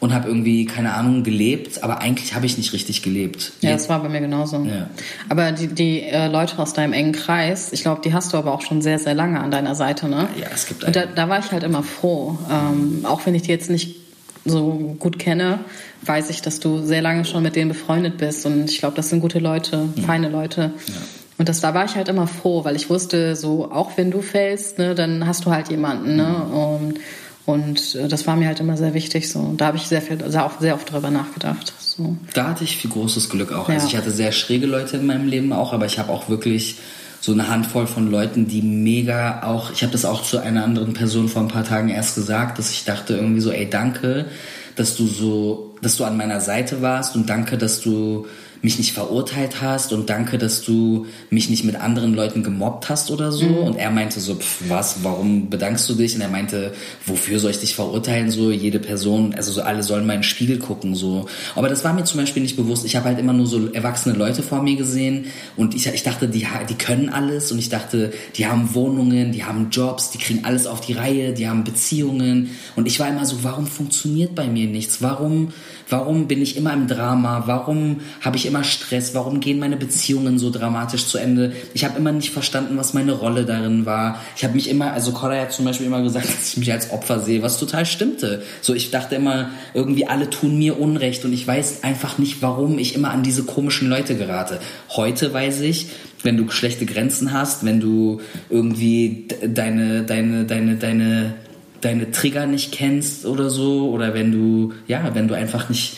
und habe irgendwie, keine Ahnung, gelebt, aber eigentlich habe ich nicht richtig gelebt. Ja, das war bei mir genauso. Ja. Aber die, die äh, Leute aus deinem engen Kreis, ich glaube, die hast du aber auch schon sehr, sehr lange an deiner Seite, ne? Ja, es gibt einen. Und da, da war ich halt immer froh. Ähm, auch wenn ich die jetzt nicht so gut kenne, weiß ich, dass du sehr lange schon mit denen befreundet bist. Und ich glaube, das sind gute Leute, ja. feine Leute. Ja. Und das, da war ich halt immer froh, weil ich wusste, so auch wenn du fällst, ne, dann hast du halt jemanden. Ne? Mhm. Und und äh, das war mir halt immer sehr wichtig. So. Und da habe ich sehr viel, also auch sehr oft drüber nachgedacht. So. Da hatte ich viel großes Glück auch. Also ja. Also ich hatte sehr schräge Leute in meinem Leben auch, aber ich habe auch wirklich so eine Handvoll von Leuten, die mega auch, ich habe das auch zu einer anderen Person vor ein paar Tagen erst gesagt, dass ich dachte irgendwie so, ey, danke, dass du so, dass du an meiner Seite warst und danke, dass du mich nicht verurteilt hast und danke, dass du mich nicht mit anderen Leuten gemobbt hast oder so. Mhm. Und er meinte so, pff, was, warum bedankst du dich? Und er meinte, wofür soll ich dich verurteilen? So, jede Person, also so alle sollen meinen Spiegel gucken, so. Aber das war mir zum Beispiel nicht bewusst. Ich habe halt immer nur so erwachsene Leute vor mir gesehen und ich, ich dachte, die, die können alles und ich dachte, die haben Wohnungen, die haben Jobs, die kriegen alles auf die Reihe, die haben Beziehungen. Und ich war immer so, warum funktioniert bei mir nichts? Warum, warum bin ich immer im Drama? Warum habe ich immer Stress? Warum gehen meine Beziehungen so dramatisch zu Ende? Ich habe immer nicht verstanden, was meine Rolle darin war. Ich habe mich immer, also Cora hat zum Beispiel immer gesagt, dass ich mich als Opfer sehe, was total stimmte. So, ich dachte immer, irgendwie alle tun mir Unrecht und ich weiß einfach nicht, warum ich immer an diese komischen Leute gerate. Heute weiß ich, wenn du schlechte Grenzen hast, wenn du irgendwie deine, deine, deine, deine, deine Trigger nicht kennst oder so, oder wenn du, ja, wenn du einfach nicht,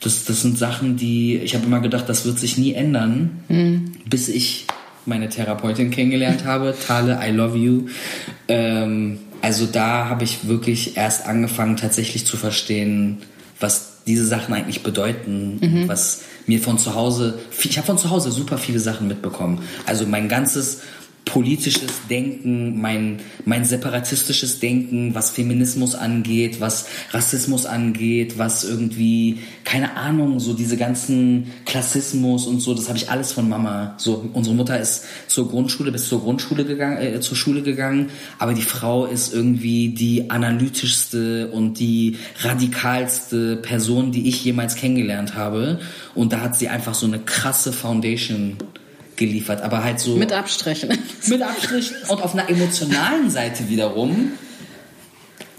das, das sind Sachen, die, ich habe immer gedacht, das wird sich nie ändern, mhm. bis ich meine Therapeutin kennengelernt habe, Tale, I love you. Ähm, also da habe ich wirklich erst angefangen, tatsächlich zu verstehen, was diese Sachen eigentlich bedeuten, mhm. was mir von zu Hause, ich habe von zu Hause super viele Sachen mitbekommen. Also mein ganzes politisches Denken, mein, mein separatistisches Denken, was Feminismus angeht, was Rassismus angeht, was irgendwie, keine Ahnung, so diese ganzen Klassismus und so, das habe ich alles von Mama. So, unsere Mutter ist zur Grundschule, bis zur Grundschule gegangen, äh, zur Schule gegangen, aber die Frau ist irgendwie die analytischste und die radikalste Person, die ich jemals kennengelernt habe. Und da hat sie einfach so eine krasse Foundation geliefert, aber halt so. Mit Abstrichen. Mit Abstrichen und auf einer emotionalen Seite wiederum.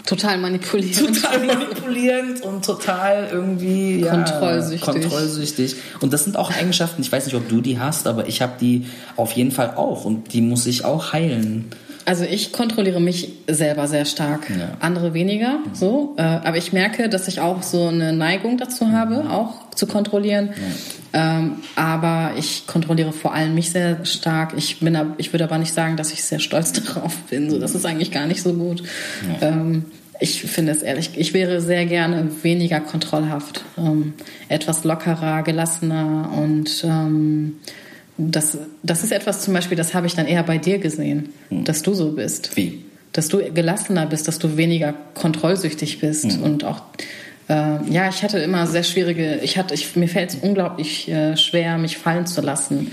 Total manipulierend. Total manipulierend und total irgendwie ja, kontrollsüchtig. kontrollsüchtig. Und das sind auch Eigenschaften, ich weiß nicht, ob du die hast, aber ich habe die auf jeden Fall auch und die muss ich auch heilen. Also ich kontrolliere mich selber sehr stark, ja. andere weniger, so. Äh, aber ich merke, dass ich auch so eine Neigung dazu habe, auch zu kontrollieren. Ja. Ähm, aber ich kontrolliere vor allem mich sehr stark. Ich bin, ich würde aber nicht sagen, dass ich sehr stolz darauf bin. So, das ist eigentlich gar nicht so gut. Ja. Ähm, ich finde es ehrlich, ich wäre sehr gerne weniger kontrollhaft, ähm, etwas lockerer, gelassener und ähm, das, das ist etwas zum Beispiel, das habe ich dann eher bei dir gesehen, hm. dass du so bist. Wie? Dass du gelassener bist, dass du weniger kontrollsüchtig bist hm. und auch äh, ja, ich hatte immer sehr schwierige, ich hatte, ich, mir fällt es unglaublich äh, schwer, mich fallen zu lassen.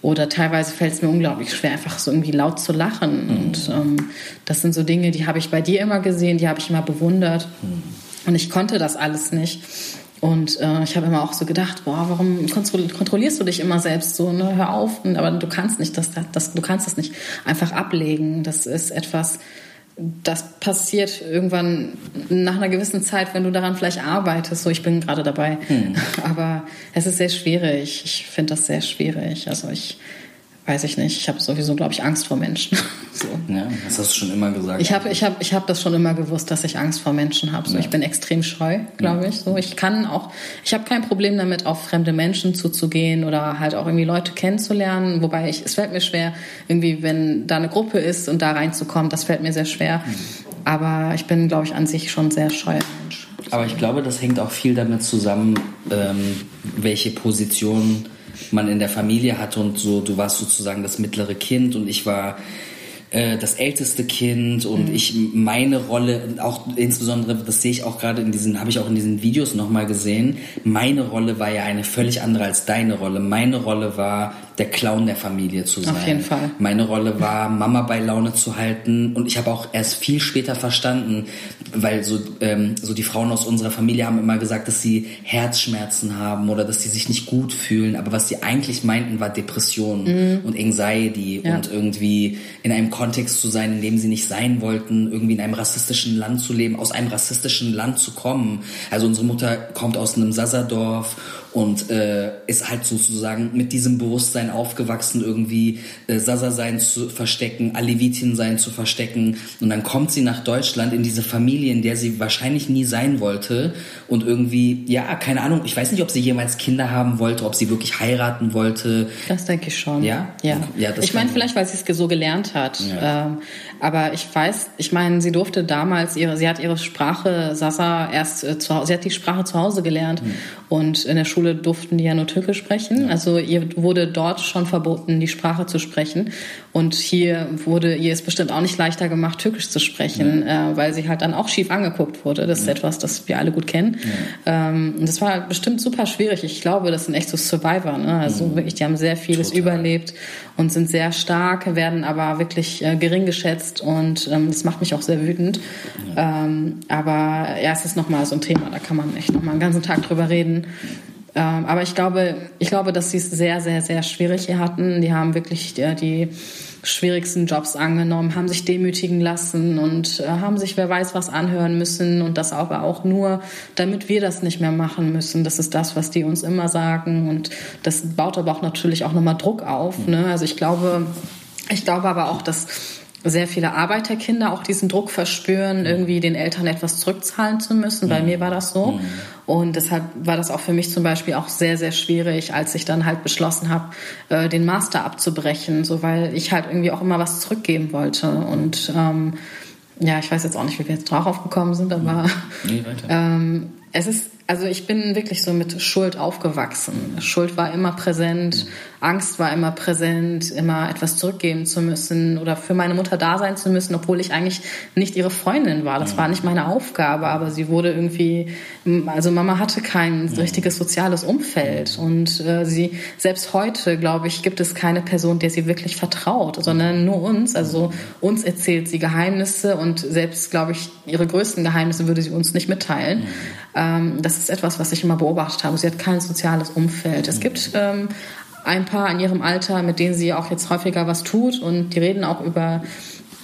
Oder teilweise fällt es mir unglaublich schwer, einfach so irgendwie laut zu lachen. Mhm. Und ähm, das sind so Dinge, die habe ich bei dir immer gesehen, die habe ich immer bewundert. Mhm. Und ich konnte das alles nicht. Und äh, ich habe immer auch so gedacht, boah, warum kontrollierst du dich immer selbst so? Ne? Hör auf. Aber du kannst nicht, das, das, du kannst das nicht einfach ablegen. Das ist etwas, das passiert irgendwann nach einer gewissen Zeit, wenn du daran vielleicht arbeitest. So, ich bin gerade dabei. Hm. Aber es ist sehr schwierig. Ich finde das sehr schwierig. Also ich weiß ich nicht. Ich habe sowieso, glaube ich, Angst vor Menschen. so. Ja, das hast du schon immer gesagt. Ich habe ich hab, ich hab das schon immer gewusst, dass ich Angst vor Menschen habe. So, ja. Ich bin extrem scheu, glaube ja. ich. So, ich kann auch, ich habe kein Problem damit, auf fremde Menschen zuzugehen oder halt auch irgendwie Leute kennenzulernen. Wobei ich, es fällt mir schwer, irgendwie, wenn da eine Gruppe ist und da reinzukommen, das fällt mir sehr schwer. Mhm. Aber ich bin, glaube ich, an sich schon sehr scheu Mensch. Aber ich glaube, das hängt auch viel damit zusammen, ähm, welche Position man in der Familie hatte und so, du warst sozusagen das mittlere Kind und ich war äh, das älteste Kind und mhm. ich meine Rolle auch insbesondere das sehe ich auch gerade in diesen habe ich auch in diesen Videos noch mal gesehen meine Rolle war ja eine völlig andere als deine Rolle meine Rolle war der Clown der Familie zu sein auf jeden Fall meine Rolle war Mama bei Laune zu halten und ich habe auch erst viel später verstanden weil so ähm, so die Frauen aus unserer Familie haben immer gesagt dass sie Herzschmerzen haben oder dass sie sich nicht gut fühlen aber was sie eigentlich meinten war Depression mhm. und Anxiety ja. und irgendwie in einem Kontext zu sein, in dem sie nicht sein wollten, irgendwie in einem rassistischen Land zu leben, aus einem rassistischen Land zu kommen. Also unsere Mutter kommt aus einem Sassadorf und äh, ist halt sozusagen mit diesem Bewusstsein aufgewachsen, irgendwie äh, Sasa sein zu verstecken, Alevitin sein zu verstecken. Und dann kommt sie nach Deutschland in diese Familie, in der sie wahrscheinlich nie sein wollte und irgendwie, ja, keine Ahnung, ich weiß nicht, ob sie jemals Kinder haben wollte, ob sie wirklich heiraten wollte. Das denke ich schon. Ja? Ja. ja ich meine, vielleicht, weil sie es so gelernt hat. Ja. Ähm, aber ich weiß, ich meine, sie durfte damals ihre, sie hat ihre Sprache, Sasa, erst äh, zu Hause, sie hat die Sprache zu Hause gelernt. Mhm. Und in der Schule durften die ja nur Türkisch sprechen. Ja. Also ihr wurde dort schon verboten, die Sprache zu sprechen. Und hier wurde ihr es bestimmt auch nicht leichter gemacht, Türkisch zu sprechen, ja. äh, weil sie halt dann auch schief angeguckt wurde. Das ist etwas, das wir alle gut kennen. Ähm, das war bestimmt super schwierig. Ich glaube, das sind echt so Survivor. Ne? Also wirklich, die haben sehr vieles Total. überlebt und sind sehr stark, werden aber wirklich äh, gering geschätzt und ähm, das macht mich auch sehr wütend. Ähm, aber ja, es ist nochmal so ein Thema, da kann man echt nochmal einen ganzen Tag drüber reden. Ähm, aber ich glaube, ich glaube, dass sie es sehr, sehr, sehr schwierig hier hatten. Die haben wirklich die, die schwierigsten Jobs angenommen, haben sich demütigen lassen und äh, haben sich wer weiß was anhören müssen und das aber auch nur, damit wir das nicht mehr machen müssen. Das ist das, was die uns immer sagen und das baut aber auch natürlich auch nochmal Druck auf. Ne? Also ich glaube, ich glaube aber auch, dass sehr viele Arbeiterkinder auch diesen Druck verspüren, irgendwie den Eltern etwas zurückzahlen zu müssen. Bei mhm. mir war das so. Mhm. Und deshalb war das auch für mich zum Beispiel auch sehr, sehr schwierig, als ich dann halt beschlossen habe, äh, den Master abzubrechen, so weil ich halt irgendwie auch immer was zurückgeben wollte. Und ähm, ja, ich weiß jetzt auch nicht, wie wir jetzt drauf aufgekommen sind, aber nee, ähm, es ist also ich bin wirklich so mit Schuld aufgewachsen. Schuld war immer präsent, Angst war immer präsent, immer etwas zurückgeben zu müssen oder für meine Mutter da sein zu müssen, obwohl ich eigentlich nicht ihre Freundin war. Das war nicht meine Aufgabe, aber sie wurde irgendwie, also Mama hatte kein richtiges soziales Umfeld und äh, sie, selbst heute, glaube ich, gibt es keine Person, der sie wirklich vertraut, sondern nur uns. Also uns erzählt sie Geheimnisse und selbst, glaube ich, ihre größten Geheimnisse würde sie uns nicht mitteilen. Ähm, das ist etwas, was ich immer beobachtet habe. Sie hat kein soziales Umfeld. Es gibt ähm, ein paar in ihrem Alter, mit denen sie auch jetzt häufiger was tut und die reden auch über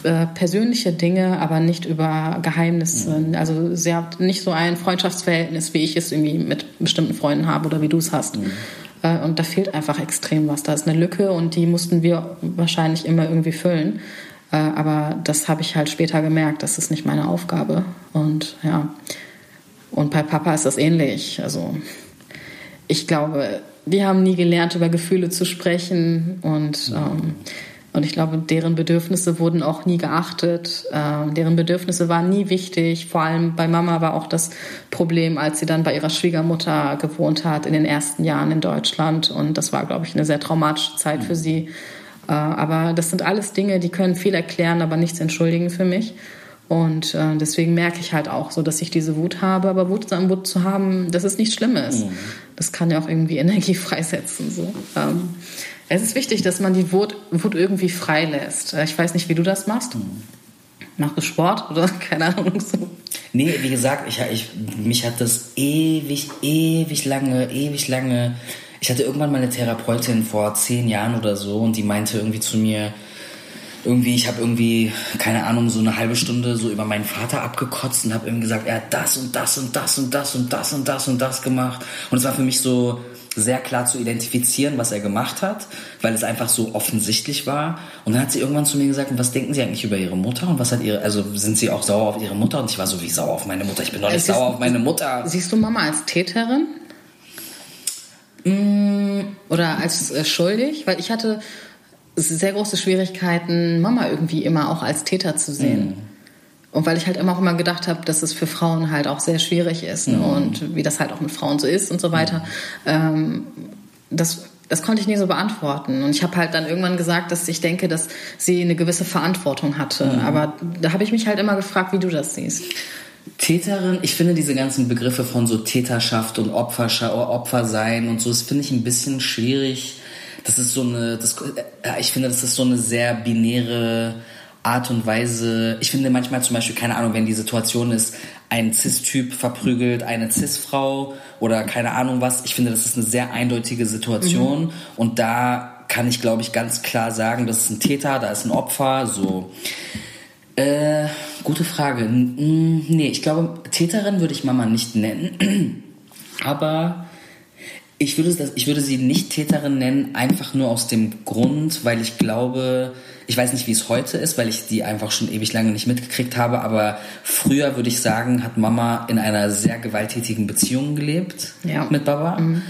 äh, persönliche Dinge, aber nicht über Geheimnisse. Mhm. Also sie hat nicht so ein Freundschaftsverhältnis, wie ich es irgendwie mit bestimmten Freunden habe oder wie du es hast. Mhm. Äh, und da fehlt einfach extrem was. Da ist eine Lücke und die mussten wir wahrscheinlich immer irgendwie füllen. Äh, aber das habe ich halt später gemerkt, das ist nicht meine Aufgabe. Und ja, und bei Papa ist das ähnlich. Also ich glaube, die haben nie gelernt, über Gefühle zu sprechen und ähm, und ich glaube, deren Bedürfnisse wurden auch nie geachtet. Ähm, deren Bedürfnisse waren nie wichtig. Vor allem bei Mama war auch das Problem, als sie dann bei ihrer Schwiegermutter gewohnt hat in den ersten Jahren in Deutschland. Und das war, glaube ich, eine sehr traumatische Zeit für sie. Äh, aber das sind alles Dinge, die können viel erklären, aber nichts entschuldigen für mich. Und äh, deswegen merke ich halt auch so, dass ich diese Wut habe. Aber Wut Wut zu haben, das ist nichts Schlimmes. Mhm. Das kann ja auch irgendwie Energie freisetzen. So. Ähm, es ist wichtig, dass man die Wut, Wut irgendwie freilässt. Äh, ich weiß nicht, wie du das machst. Mhm. Machst du Sport oder keine Ahnung so? Nee, wie gesagt, ich, ich, mich hat das ewig, ewig lange, ewig lange. Ich hatte irgendwann mal eine Therapeutin vor zehn Jahren oder so und die meinte irgendwie zu mir, irgendwie, ich habe irgendwie, keine Ahnung, so eine halbe Stunde so über meinen Vater abgekotzt und habe ihm gesagt, er hat das und das und das und das und das und das und das gemacht. Und es war für mich so sehr klar zu identifizieren, was er gemacht hat, weil es einfach so offensichtlich war. Und dann hat sie irgendwann zu mir gesagt, was denken Sie eigentlich über Ihre Mutter und was hat Ihre, also sind Sie auch sauer auf Ihre Mutter? Und ich war so, wie sauer auf meine Mutter? Ich bin doch nicht siehst, sauer auf meine Mutter. Siehst du Mama als Täterin? Mm. Oder als äh, schuldig? Weil ich hatte sehr große Schwierigkeiten, Mama irgendwie immer auch als Täter zu sehen. Mhm. Und weil ich halt immer auch immer gedacht habe, dass es für Frauen halt auch sehr schwierig ist ne? mhm. und wie das halt auch mit Frauen so ist und so weiter. Mhm. Ähm, das, das konnte ich nie so beantworten. Und ich habe halt dann irgendwann gesagt, dass ich denke, dass sie eine gewisse Verantwortung hatte. Mhm. Aber da habe ich mich halt immer gefragt, wie du das siehst. Täterin, ich finde diese ganzen Begriffe von so Täterschaft und Opfer, Opfer sein und so, das finde ich ein bisschen schwierig das ist so eine, das, äh, ich finde, das ist so eine sehr binäre Art und Weise. Ich finde manchmal zum Beispiel, keine Ahnung, wenn die Situation ist, ein Cis-Typ verprügelt eine Cis-Frau oder keine Ahnung was. Ich finde, das ist eine sehr eindeutige Situation mhm. und da kann ich, glaube ich, ganz klar sagen, das ist ein Täter, da ist ein Opfer, so. Äh, gute Frage. Nee, ich glaube, Täterin würde ich Mama nicht nennen. Aber ich würde, das, ich würde sie nicht Täterin nennen, einfach nur aus dem Grund, weil ich glaube, ich weiß nicht, wie es heute ist, weil ich die einfach schon ewig lange nicht mitgekriegt habe, aber früher würde ich sagen, hat Mama in einer sehr gewalttätigen Beziehung gelebt ja. mit Baba. Mhm.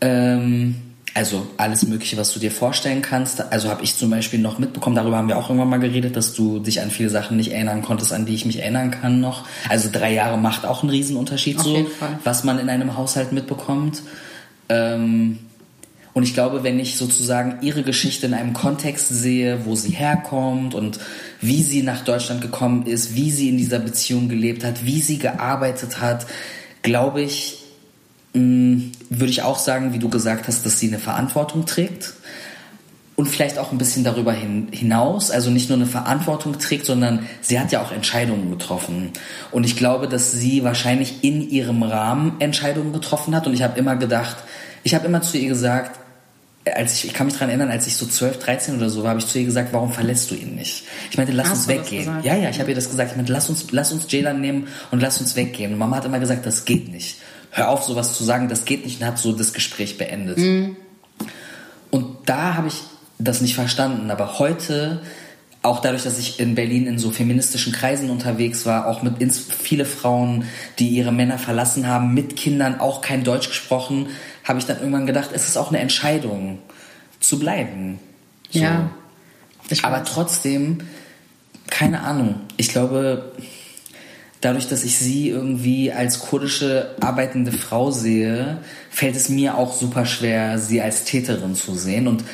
Ähm, also alles Mögliche, was du dir vorstellen kannst. Also habe ich zum Beispiel noch mitbekommen, darüber haben wir auch irgendwann mal geredet, dass du dich an viele Sachen nicht erinnern konntest, an die ich mich erinnern kann noch. Also drei Jahre macht auch einen Riesenunterschied Auf so, was man in einem Haushalt mitbekommt. Ähm, und ich glaube, wenn ich sozusagen ihre Geschichte in einem Kontext sehe, wo sie herkommt und wie sie nach Deutschland gekommen ist, wie sie in dieser Beziehung gelebt hat, wie sie gearbeitet hat, glaube ich, mh, würde ich auch sagen, wie du gesagt hast, dass sie eine Verantwortung trägt und vielleicht auch ein bisschen darüber hin, hinaus, also nicht nur eine Verantwortung trägt, sondern sie hat ja auch Entscheidungen getroffen. Und ich glaube, dass sie wahrscheinlich in ihrem Rahmen Entscheidungen getroffen hat. Und ich habe immer gedacht, ich habe immer zu ihr gesagt, als ich, ich kann mich daran erinnern, als ich so 12, 13 oder so war, habe ich zu ihr gesagt, warum verlässt du ihn nicht? Ich meinte, lass Hast uns weggehen. Ja, ja, ich habe ihr das gesagt. Ich meinte, lass uns, lass uns Jaylan nehmen und lass uns weggehen. Und Mama hat immer gesagt, das geht nicht. Hör auf, sowas zu sagen, das geht nicht und hat so das Gespräch beendet. Und da habe ich das nicht verstanden. Aber heute, auch dadurch, dass ich in Berlin in so feministischen Kreisen unterwegs war, auch mit ins, viele Frauen, die ihre Männer verlassen haben, mit Kindern, auch kein Deutsch gesprochen, habe ich dann irgendwann gedacht, es ist auch eine Entscheidung, zu bleiben. So. Ja. Ich Aber trotzdem, keine Ahnung. Ich glaube, dadurch, dass ich sie irgendwie als kurdische arbeitende Frau sehe, fällt es mir auch super schwer, sie als Täterin zu sehen. Und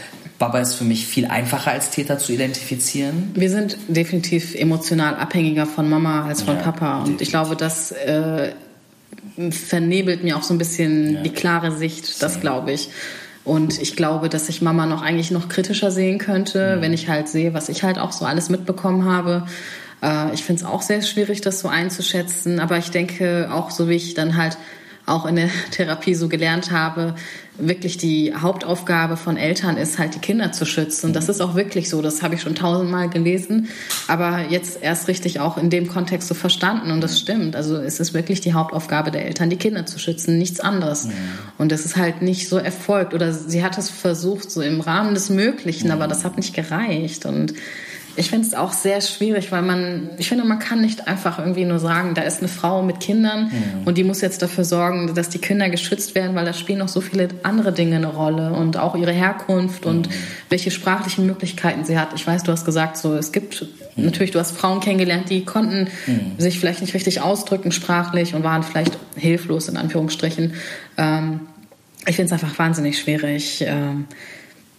Baba ist für mich viel einfacher als Täter zu identifizieren. Wir sind definitiv emotional abhängiger von Mama als von Ja, Papa. Und ich glaube, das äh, vernebelt mir auch so ein bisschen Ja. die klare Sicht, das glaube ich. Und ich glaube, dass ich Mama noch eigentlich noch kritischer sehen Mhm. könnte, wenn ich halt sehe, was ich halt auch so alles mitbekommen habe. Äh, ich finde es auch sehr schwierig, das so einzuschätzen. Aber ich denke auch, so wie ich dann halt auch in der Therapie so gelernt habe, wirklich die Hauptaufgabe von Eltern ist halt die Kinder zu schützen. Und das ist auch wirklich so. Das habe ich schon tausendmal gelesen, aber jetzt erst richtig auch in dem Kontext so verstanden. Und das stimmt. Also es ist wirklich die Hauptaufgabe der Eltern, die Kinder zu schützen, nichts anderes. Und das ist halt nicht so erfolgt. Oder sie hat es versucht, so im Rahmen des Möglichen, aber das hat nicht gereicht. Und ich finde es auch sehr schwierig, weil man, ich finde, man kann nicht einfach irgendwie nur sagen, da ist eine Frau mit Kindern und die muss jetzt dafür sorgen, dass die Kinder geschützt werden, weil da spielen noch so viele andere Dinge eine Rolle und auch ihre Herkunft und welche sprachlichen Möglichkeiten sie hat. Ich weiß, du hast gesagt, so es gibt natürlich, du hast Frauen kennengelernt, die konnten sich vielleicht nicht richtig ausdrücken sprachlich und waren vielleicht hilflos in Anführungsstrichen. Ähm, ich finde es einfach wahnsinnig schwierig. Ähm,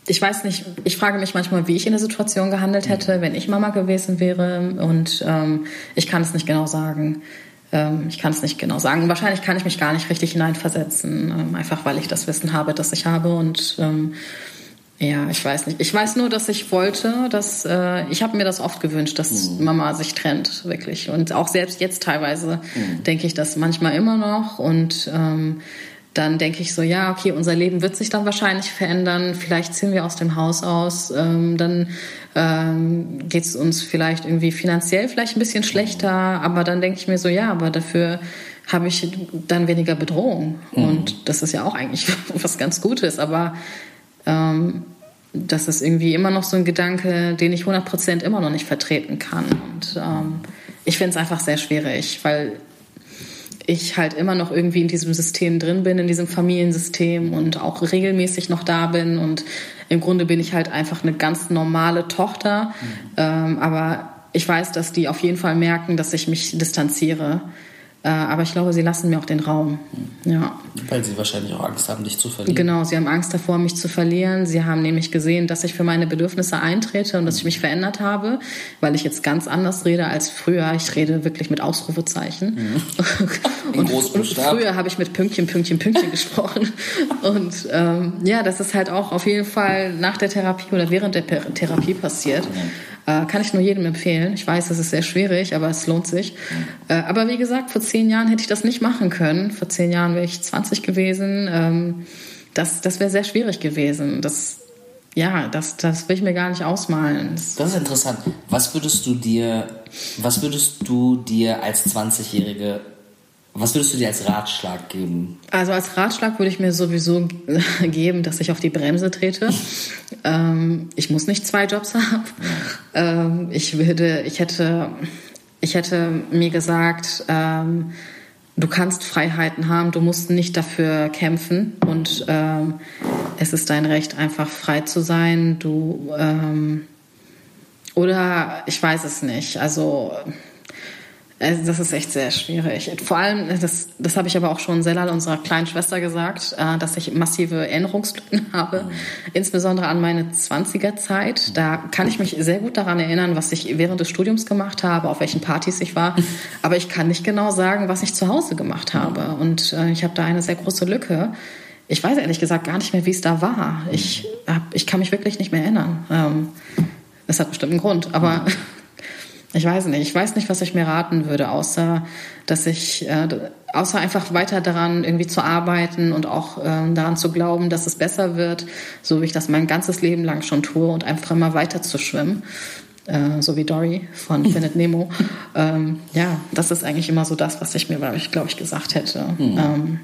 ich weiß nicht, ich frage mich manchmal, wie ich in der Situation gehandelt hätte, wenn ich Mama gewesen wäre. Und ähm, ich kann es nicht genau sagen. Ähm, ich kann es nicht genau sagen. Wahrscheinlich kann ich mich gar nicht richtig hineinversetzen, ähm, einfach weil ich das Wissen habe, das ich habe. Und ähm, ja, ich weiß nicht. Ich weiß nur, dass ich wollte, dass äh, ich habe mir das oft gewünscht, dass Mama sich trennt, wirklich. Und auch selbst jetzt teilweise denke ich das manchmal immer noch. Und ähm, dann denke ich so, ja, okay, unser Leben wird sich dann wahrscheinlich verändern. Vielleicht ziehen wir aus dem Haus aus. Ähm, dann ähm, geht es uns vielleicht irgendwie finanziell vielleicht ein bisschen schlechter. Aber dann denke ich mir so, ja, aber dafür habe ich dann weniger Bedrohung. Und das ist ja auch eigentlich was ganz Gutes. Aber ähm, das ist irgendwie immer noch so ein Gedanke, den ich 100% immer noch nicht vertreten kann. Und ähm, ich finde es einfach sehr schwierig, weil ich halt immer noch irgendwie in diesem System drin bin, in diesem Familiensystem und auch regelmäßig noch da bin. Und im Grunde bin ich halt einfach eine ganz normale Tochter. Ähm, aber ich weiß, dass die auf jeden Fall merken, dass ich mich distanziere. Äh, aber ich glaube, sie lassen mir auch den Raum. Ja. Weil sie wahrscheinlich auch Angst haben, dich zu verlieren. Genau, sie haben Angst davor, mich zu verlieren. Sie haben nämlich gesehen, dass ich für meine Bedürfnisse eintrete und dass ich mich verändert habe, weil ich jetzt ganz anders rede als früher. Ich rede wirklich mit Ausrufezeichen. In und, und früher habe ich mit Pünktchen, Pünktchen, Pünktchen gesprochen. Und ähm, ja, das ist halt auch auf jeden Fall nach der Therapie oder während der Therapie passiert. Äh, kann ich nur jedem empfehlen. Ich weiß, das ist sehr schwierig, aber es lohnt sich. Äh, aber wie gesagt, vor zehn Jahren hätte ich das nicht machen können. Vor zehn Jahren wäre ich 20 gewesen. Ähm, das das wäre sehr schwierig gewesen. Das, ja, das, das will ich mir gar nicht ausmalen. Das, Das ist interessant. Was würdest du dir, was würdest du dir als 20-Jährige, was würdest du dir als Ratschlag geben? Also als Ratschlag würde ich mir sowieso geben, dass ich auf die Bremse trete. ähm, ich muss nicht zwei Jobs haben. Ähm, ich würde, ich hätte, ich hätte mir gesagt, ähm, du kannst Freiheiten haben, du musst nicht dafür kämpfen und ähm, es ist dein Recht, einfach frei zu sein. Du ähm, oder ich weiß es nicht. Also also das ist echt sehr schwierig. Vor allem, das, das habe ich aber auch schon Selal, unserer kleinen Schwester, gesagt, äh, dass ich massive Erinnerungslücken habe, mhm. insbesondere an meine 20er Zeit. Da kann ich mich sehr gut daran erinnern, was ich während des Studiums gemacht habe, auf welchen Partys ich war. Aber ich kann nicht genau sagen, was ich zu Hause gemacht habe. Und äh, ich habe da eine sehr große Lücke. Ich weiß ehrlich gesagt gar nicht mehr, wie es da war. Ich, hab, ich kann mich wirklich nicht mehr erinnern. Ähm, das hat bestimmt einen Grund, aber ich weiß nicht. Ich weiß nicht, was ich mir raten würde, außer dass ich, äh, außer einfach weiter daran irgendwie zu arbeiten und auch äh, daran zu glauben, dass es besser wird, so wie ich das mein ganzes Leben lang schon tue und einfach immer weiter zu schwimmen. Äh, so wie Dory von Findet Nemo. ähm, ja, das ist eigentlich immer so das, was ich mir, glaube ich, glaub ich, gesagt hätte. Mhm. Ähm,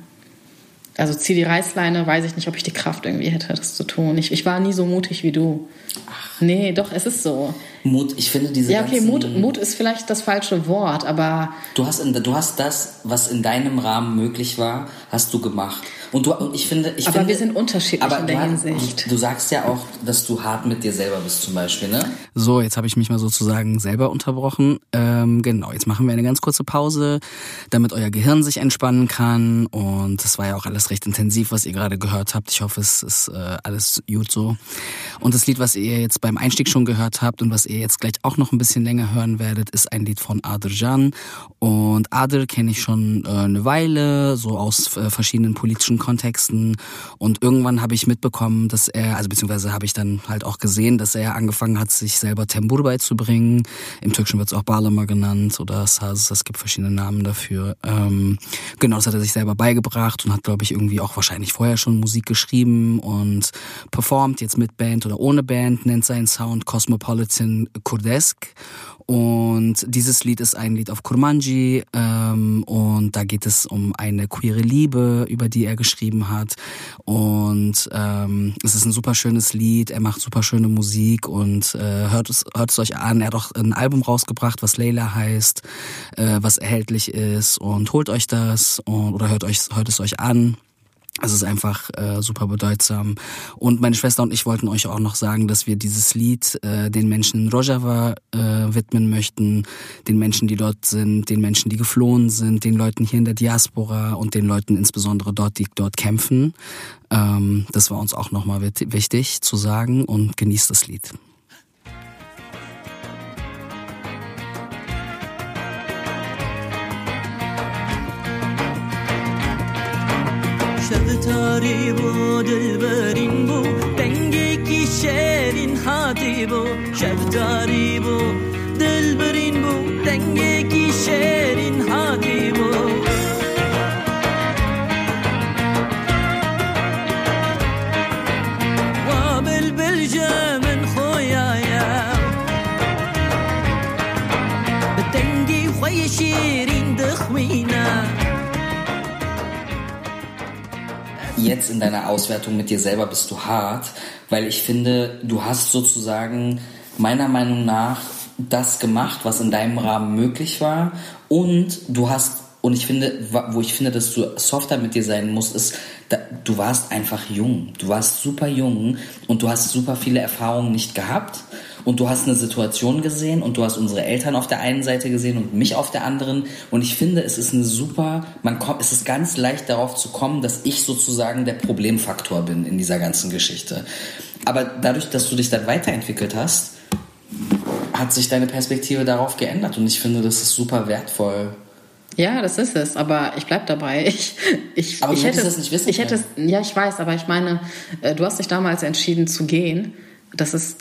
also zieh die Reißleine, weiß ich nicht, ob ich die Kraft irgendwie hätte, das zu tun. Ich, ich war nie so mutig wie du. Ach. Nee, doch, es ist so. Mut, ich finde diese Ja, okay, Mut, Mut ist vielleicht das falsche Wort, aber... Du hast, in, du hast das, was in deinem Rahmen möglich war, hast du gemacht. Und du, und ich finde, ich aber finde, wir sind unterschiedlich aber in der du, Hinsicht. Du sagst ja auch, dass du hart mit dir selber bist, zum Beispiel, ne? So, jetzt habe ich mich mal sozusagen selber unterbrochen. Ähm, genau, jetzt machen wir eine ganz kurze Pause, damit euer Gehirn sich entspannen kann. Und das war ja auch alles recht intensiv, was ihr gerade gehört habt. Ich hoffe, es ist äh, alles gut so. Und das Lied, was ihr jetzt beim Einstieg schon gehört habt und was ihr jetzt gleich auch noch ein bisschen länger hören werdet, ist ein Lied von Adr Jan. Und Adr kenne ich schon äh, eine Weile, so aus äh, verschiedenen politischen Kontexten. Und irgendwann habe ich mitbekommen, dass er, also beziehungsweise habe ich dann halt auch gesehen, dass er angefangen hat, sich selber Tembur beizubringen. Im Türkischen wird es auch Balama genannt oder Saz, es gibt verschiedene Namen dafür. Ähm, genau, das hat er sich selber beigebracht und hat, glaube ich, irgendwie auch wahrscheinlich vorher schon Musik geschrieben und performt, jetzt mit Band oder ohne Band, nennt seinen Sound Cosmopolitan Kurdesk. Und dieses Lied ist ein Lied auf Kurmanji ähm, und da geht es um eine queere Liebe, über die er geschrieben hat. Und ähm, es ist ein super schönes Lied, er macht super schöne Musik und äh, hört, es, hört es euch an. Er hat auch ein Album rausgebracht, was Layla heißt, äh, was erhältlich ist und holt euch das und, oder hört, euch, hört es euch an. Es ist einfach äh, super bedeutsam. Und meine Schwester und ich wollten euch auch noch sagen, dass wir dieses Lied äh, den Menschen in Rojava äh, widmen möchten, den Menschen, die dort sind, den Menschen, die geflohen sind, den Leuten hier in der Diaspora und den Leuten insbesondere dort, die dort kämpfen. Ähm, das war uns auch nochmal wichtig zu sagen und genießt das Lied. شغتاری بو دلبرین بو دنگی شیرین هاتی بو شغتاری بو دلبرین بو دنگی شیرین jetzt in deiner Auswertung mit dir selber bist du hart, weil ich finde, du hast sozusagen meiner Meinung nach das gemacht, was in deinem Rahmen möglich war und du hast und ich finde, wo ich finde, dass du softer mit dir sein musst, ist, du warst einfach jung. Du warst super jung und du hast super viele Erfahrungen nicht gehabt und du hast eine Situation gesehen und du hast unsere Eltern auf der einen Seite gesehen und mich auf der anderen und ich finde, es ist eine super, man kommt, es ist ganz leicht darauf zu kommen, dass ich sozusagen der Problemfaktor bin in dieser ganzen Geschichte. Aber dadurch, dass du dich dann weiterentwickelt hast, hat sich deine Perspektive darauf geändert und ich finde, das ist super wertvoll. Ja, das ist es, aber ich bleib dabei. Ich, ich, aber ich hätte das nicht wissen ich hätte, Ja, ich weiß, aber ich meine, äh, du hast dich damals entschieden zu gehen. Das ist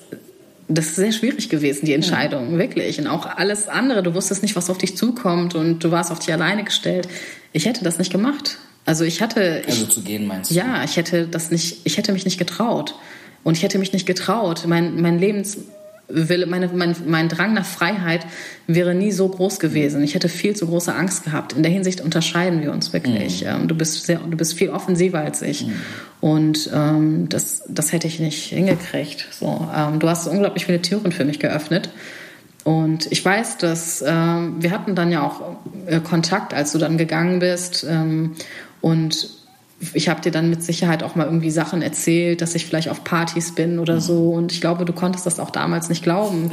das ist sehr schwierig gewesen, die Entscheidung, ja. wirklich. Und auch alles andere, du wusstest nicht, was auf dich zukommt und du warst auf dich alleine gestellt. Ich hätte das nicht gemacht. Also ich hatte. Also ich, zu gehen meinst du? Ja, ich hätte das nicht, ich hätte mich nicht getraut. Und ich hätte mich nicht getraut, mein, mein Lebens, Wille, meine, mein, mein Drang nach Freiheit wäre nie so groß gewesen. Ich hätte viel zu große Angst gehabt. In der Hinsicht unterscheiden wir uns wirklich. Mhm. Ähm, du, bist sehr, du bist viel offensiver als ich. Mhm. Und ähm, das, das hätte ich nicht hingekriegt. So, ähm, du hast unglaublich viele Türen für mich geöffnet. Und ich weiß, dass äh, wir hatten dann ja auch äh, Kontakt, als du dann gegangen bist. Ähm, und ich habe dir dann mit Sicherheit auch mal irgendwie Sachen erzählt, dass ich vielleicht auf Partys bin oder so. Und ich glaube, du konntest das auch damals nicht glauben.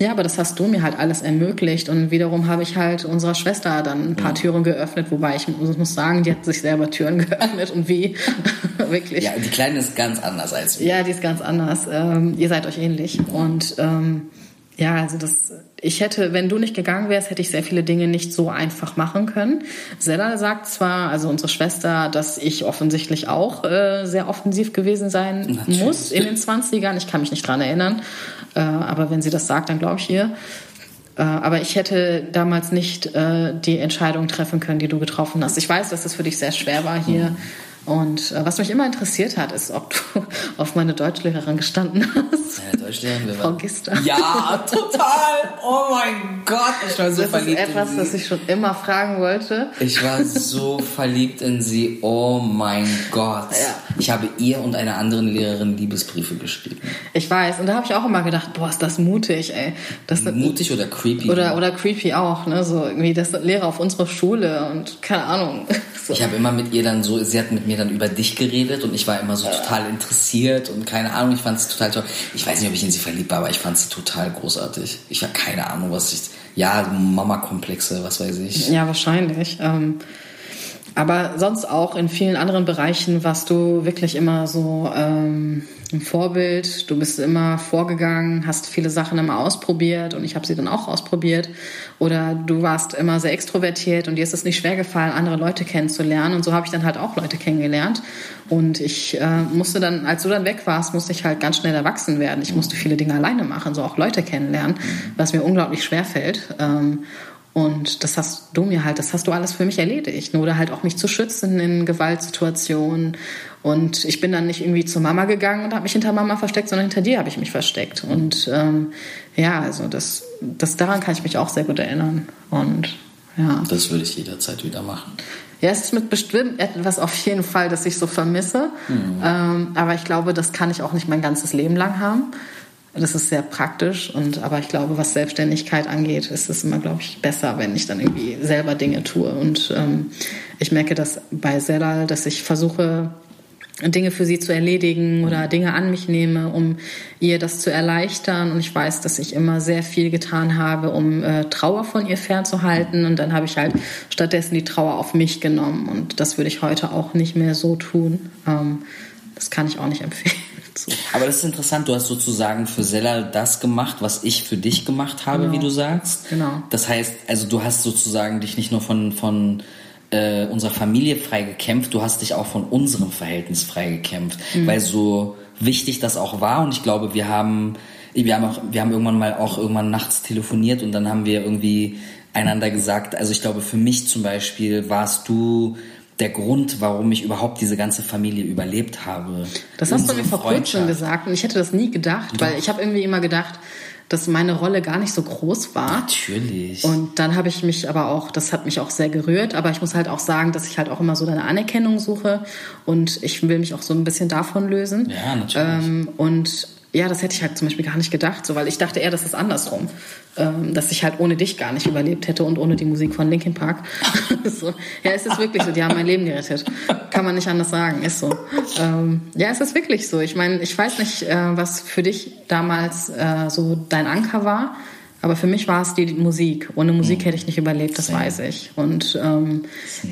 Ja, aber das hast du mir halt alles ermöglicht. Und wiederum habe ich halt unserer Schwester dann ein paar Türen geöffnet, wobei ich muss sagen, die hat sich selber Türen geöffnet und wie. Wirklich. Ja, die Kleine ist ganz anders als wir. Ja, die ist ganz anders. Ähm, ihr seid euch ähnlich. Und ähm, ja, also das, ich hätte, wenn du nicht gegangen wärst, hätte ich sehr viele Dinge nicht so einfach machen können. Sella sagt zwar, also unsere Schwester, dass ich offensichtlich auch äh, sehr offensiv gewesen sein Natürlich. muss in den 20ern. Ich kann mich nicht dran erinnern. Äh, aber wenn sie das sagt, dann glaube ich ihr. Äh, aber ich hätte damals nicht äh, die Entscheidung treffen können, die du getroffen hast. Ich weiß, dass es für dich sehr schwer war hier. Und äh, was mich immer interessiert hat, ist, ob du auf meine Deutschlehrerin gestanden hast. Ja, Deutschlehrerin, Frau Gister. Ja, total. Oh mein Gott, ich war so Das ist verliebt etwas, in das sie. ich schon immer fragen wollte. Ich war so verliebt in sie. Oh mein Gott. Ja. Ich habe ihr und einer anderen Lehrerin Liebesbriefe geschrieben. Ich weiß. Und da habe ich auch immer gedacht, boah, ist das mutig, ey. Das Mutig oder creepy? oder, oder creepy auch, ne? So irgendwie, das sind Lehrer auf unserer Schule und keine Ahnung. So. Ich habe immer mit ihr dann so, sie hat mit mir dann über dich geredet und ich war immer so total interessiert und keine Ahnung, ich fand es total toll. Ich weiß nicht, ob ich in sie verliebt war, aber ich fand sie total großartig. Ich habe keine Ahnung, was ich, ja, Mama-Komplexe, was weiß ich. Ja, wahrscheinlich. Ähm, aber sonst auch in vielen anderen Bereichen warst du wirklich immer so ähm, ein Vorbild. Du bist immer vorgegangen, hast viele Sachen immer ausprobiert und ich habe sie dann auch ausprobiert. Oder du warst immer sehr extrovertiert und dir ist es nicht schwer gefallen, andere Leute kennenzulernen. Und so habe ich dann halt auch Leute kennengelernt. Und ich äh, musste dann, als du dann weg warst, musste ich halt ganz schnell erwachsen werden. Ich musste viele Dinge alleine machen, so auch Leute kennenlernen, was mir unglaublich schwer fällt. Ähm, und das hast du mir halt, das hast du alles für mich erledigt. Oder halt auch mich zu schützen in Gewaltsituationen. Und ich bin dann nicht irgendwie zur Mama gegangen und habe mich hinter Mama versteckt, sondern hinter dir habe ich mich versteckt. Und ähm, ja, also das, das daran kann ich mich auch sehr gut erinnern. Und ja. Das würde ich jederzeit wieder machen. Ja, es ist mit bestimmt etwas auf jeden Fall, das ich so vermisse. Ähm, aber ich glaube, das kann ich auch nicht mein ganzes Leben lang haben. Das ist sehr praktisch. Und, aber ich glaube, was Selbstständigkeit angeht, ist es immer, glaube ich, besser, wenn ich dann irgendwie selber Dinge tue. Und ähm, ich merke das bei Sedal, dass ich versuche, Dinge für sie zu erledigen oder Dinge an mich nehme, um ihr das zu erleichtern. Und ich weiß, dass ich immer sehr viel getan habe, um äh, Trauer von ihr fernzuhalten. Und dann habe ich halt stattdessen die Trauer auf mich genommen. Und das würde ich heute auch nicht mehr so tun. Ähm, das kann ich auch nicht empfehlen. So. Aber das ist interessant, du hast sozusagen für Sella das gemacht, was ich für dich gemacht habe, wie du sagst. Genau. Das heißt, also du hast sozusagen dich nicht nur von, von äh, unserer Familie frei gekämpft, du hast dich auch von unserem Verhältnis frei gekämpft. Weil so wichtig das auch war und ich glaube, wir haben, wir haben auch, wir haben irgendwann mal auch irgendwann nachts telefoniert und dann haben wir irgendwie einander gesagt, also ich glaube, für mich zum Beispiel warst du der Grund, warum ich überhaupt diese ganze Familie überlebt habe. Das hast du mir vor kurzem gesagt und ich hätte das nie gedacht, weil ich habe irgendwie immer gedacht, dass meine Rolle gar nicht so groß war. Natürlich. Und dann habe ich mich aber auch, das hat mich auch sehr gerührt, aber ich muss halt auch sagen, dass ich halt auch immer so deine Anerkennung suche und ich will mich auch so ein bisschen davon lösen. Ja, natürlich. Ähm, und ja, das hätte ich halt zum Beispiel gar nicht gedacht, so, weil ich dachte eher, das ist andersrum. Ähm, dass ich halt ohne dich gar nicht überlebt hätte und ohne die Musik von Linkin Park. so. Ja, es ist wirklich so, die haben mein Leben gerettet. Kann man nicht anders sagen, ist so. Ähm, ja, es ist wirklich so. Ich meine, ich weiß nicht, äh, was für dich damals äh, so dein Anker war. Aber für mich war es die Musik. Ohne Musik hätte ich nicht überlebt, das weiß ich. Und ähm,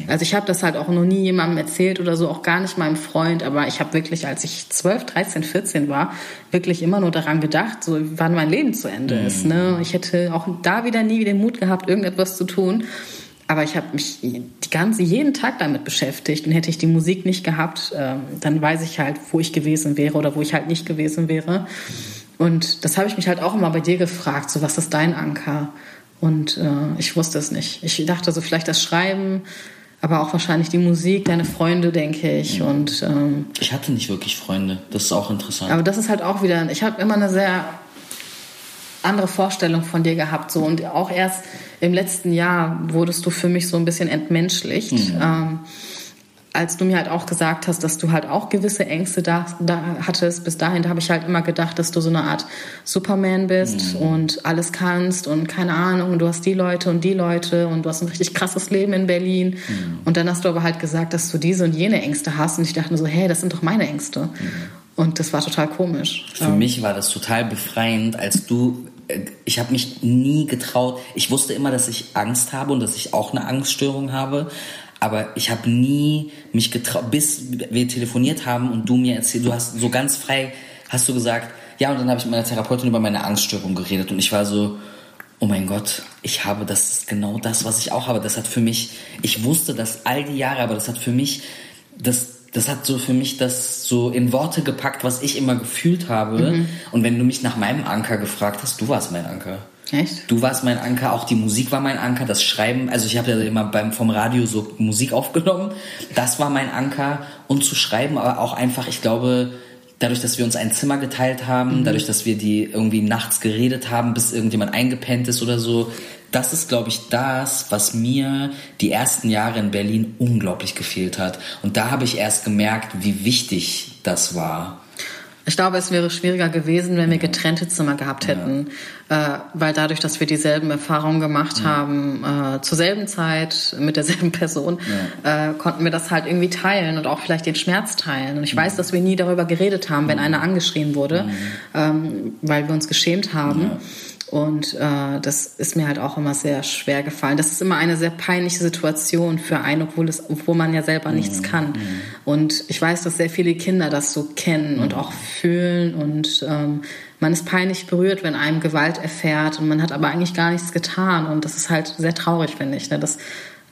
also ich habe das halt auch noch nie jemandem erzählt oder so, auch gar nicht meinem Freund. Aber ich habe wirklich, als ich 12, 13, 14 war, wirklich immer nur daran gedacht, so wann mein Leben zu Ende ist. Ne? Ich hätte auch da wieder nie den Mut gehabt, irgendetwas zu tun. Aber ich habe mich die ganze jeden Tag damit beschäftigt und hätte ich die Musik nicht gehabt, ähm, dann weiß ich halt, wo ich gewesen wäre oder wo ich halt nicht gewesen wäre. Und das habe ich mich halt auch immer bei dir gefragt, so was ist dein Anker? Und äh, ich wusste es nicht. Ich dachte so vielleicht das Schreiben, aber auch wahrscheinlich die Musik, deine Freunde, denke ich. Und ähm, Ich hatte nicht wirklich Freunde. Das ist auch interessant. aber das ist halt auch wieder, ich habe immer eine sehr andere Vorstellung von dir gehabt. So. Und auch erst im letzten Jahr wurdest du für mich so ein bisschen entmenschlicht. Ähm, als du mir halt auch gesagt hast, dass du halt auch gewisse Ängste da, da hattest, bis dahin, da habe ich halt immer gedacht, dass du so eine Art Superman bist mhm. und alles kannst und keine Ahnung, du hast die Leute und die Leute und du hast ein richtig krasses Leben in Berlin. Mhm. Und dann hast du aber halt gesagt, dass du diese und jene Ängste hast und ich dachte mir so, hey, das sind doch meine Ängste. Mhm. Und das war total komisch. Für ähm. mich war das total befreiend, als du äh, ich habe mich nie getraut. Ich wusste immer, dass ich Angst habe und dass ich auch eine Angststörung habe. Aber ich habe nie mich getraut, bis wir telefoniert haben und du mir erzählt, du hast so ganz frei, hast du gesagt, ja, und dann habe ich mit meiner Therapeutin über meine Angststörung geredet und ich war so, oh mein Gott, ich habe, das ist genau das, was ich auch habe. Das hat für mich, ich wusste das all die Jahre, aber das hat für mich, das, das hat so für mich das so in Worte gepackt, was ich immer gefühlt habe. Mhm. Und wenn du mich nach meinem Anker gefragt hast, du warst mein Anker. Echt? Du warst mein Anker, auch die Musik war mein Anker, das Schreiben, also ich habe ja immer beim vom Radio so Musik aufgenommen. Das war mein Anker und zu schreiben, aber auch einfach, ich glaube, dadurch, dass wir uns ein Zimmer geteilt haben, mhm. dadurch, dass wir die irgendwie nachts geredet haben, bis irgendjemand eingepennt ist oder so, das ist, glaube ich, das, was mir die ersten Jahre in Berlin unglaublich gefehlt hat. Und da habe ich erst gemerkt, wie wichtig das war. Ich glaube, es wäre schwieriger gewesen, wenn wir getrennte Zimmer gehabt hätten, ja. äh, weil dadurch, dass wir dieselben Erfahrungen gemacht ja. haben, äh, zur selben Zeit mit derselben Person, ja. äh, konnten wir das halt irgendwie teilen und auch vielleicht den Schmerz teilen. Und ich weiß, dass wir nie darüber geredet haben, wenn einer angeschrien wurde, ähm, weil wir uns geschämt haben. Und äh, das ist mir halt auch immer sehr schwer gefallen. Das ist immer eine sehr peinliche Situation für einen, obwohl, es, obwohl man ja selber nichts mhm. kann. Mhm. Und ich weiß, dass sehr viele Kinder das so kennen mhm. und auch fühlen. Und ähm, man ist peinlich berührt, wenn einem Gewalt erfährt. Und man hat aber eigentlich gar nichts getan. Und das ist halt sehr traurig, finde ich. Ne? Das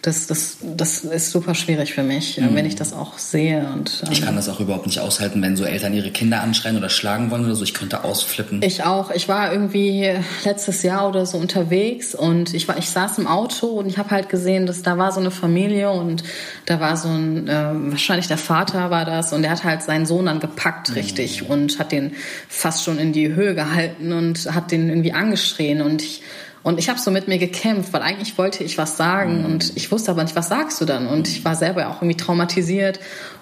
das, das, das ist super schwierig für mich, mhm. wenn ich das auch sehe. Und, ähm, ich kann das auch überhaupt nicht aushalten, wenn so Eltern ihre Kinder anschreien oder schlagen wollen oder so. Ich könnte ausflippen. Ich auch. Ich war irgendwie letztes Jahr oder so unterwegs und ich war, ich saß im Auto und ich habe halt gesehen, dass da war so eine Familie und da war so ein, äh, wahrscheinlich der Vater war das und der hat halt seinen Sohn dann gepackt richtig mhm. und hat den fast schon in die Höhe gehalten und hat den irgendwie angeschrien und ich und ich habe so mit mir gekämpft, weil eigentlich wollte ich was sagen mhm. und ich wusste aber nicht, was sagst du dann? Und ich war selber auch irgendwie traumatisiert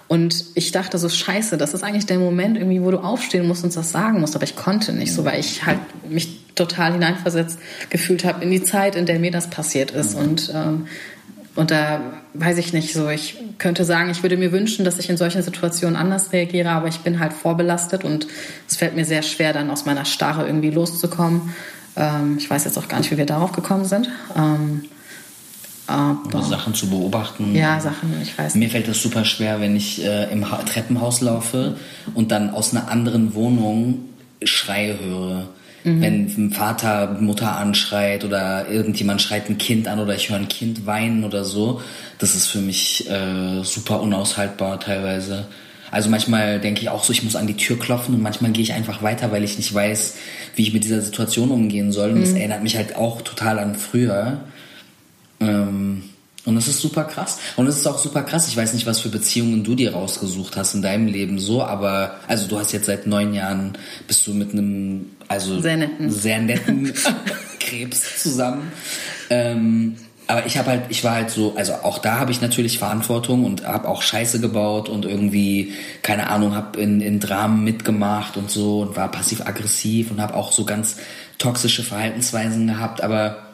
und ich dachte so, scheiße, das ist eigentlich der Moment irgendwie, wo du aufstehen musst und das sagen musst. Aber ich konnte nicht so, weil ich halt mich total hineinversetzt gefühlt habe in die Zeit, in der mir das passiert ist. Mhm. Und, ähm, und da weiß ich nicht so, ich könnte sagen, ich würde mir wünschen, dass ich in solchen Situationen anders reagiere, aber ich bin halt vorbelastet und es fällt mir sehr schwer, dann aus meiner Starre irgendwie loszukommen. Ähm, ich weiß jetzt auch gar nicht, wie wir darauf gekommen sind. Ähm, aber, Sachen zu beobachten. Ja, Sachen, ich weiß. Mir fällt das super schwer, wenn ich äh, im ha Treppenhaus laufe und dann aus einer anderen Wohnung Schreie höre. Mhm. Wenn ein Vater Mutter anschreit oder irgendjemand schreit ein Kind an oder ich höre ein Kind weinen oder so, das ist für mich äh, super unaushaltbar teilweise. Also manchmal denke ich auch so, ich muss an die Tür klopfen und manchmal gehe ich einfach weiter, weil ich nicht weiß, wie ich mit dieser Situation umgehen soll. Und mhm. das erinnert mich halt auch total an früher. Ähm, und das ist super krass. Und es ist auch super krass. Ich weiß nicht, was für Beziehungen du dir rausgesucht hast in deinem Leben so, aber also du hast jetzt seit neun Jahren bist du mit einem also sehr netten, sehr netten Krebs zusammen. Ähm, aber ich habe halt, ich war halt so, also auch da habe ich natürlich Verantwortung und habe auch Scheiße gebaut und irgendwie, keine Ahnung, habe in, in Dramen mitgemacht und so und war passiv-aggressiv und habe auch so ganz toxische Verhaltensweisen gehabt, aber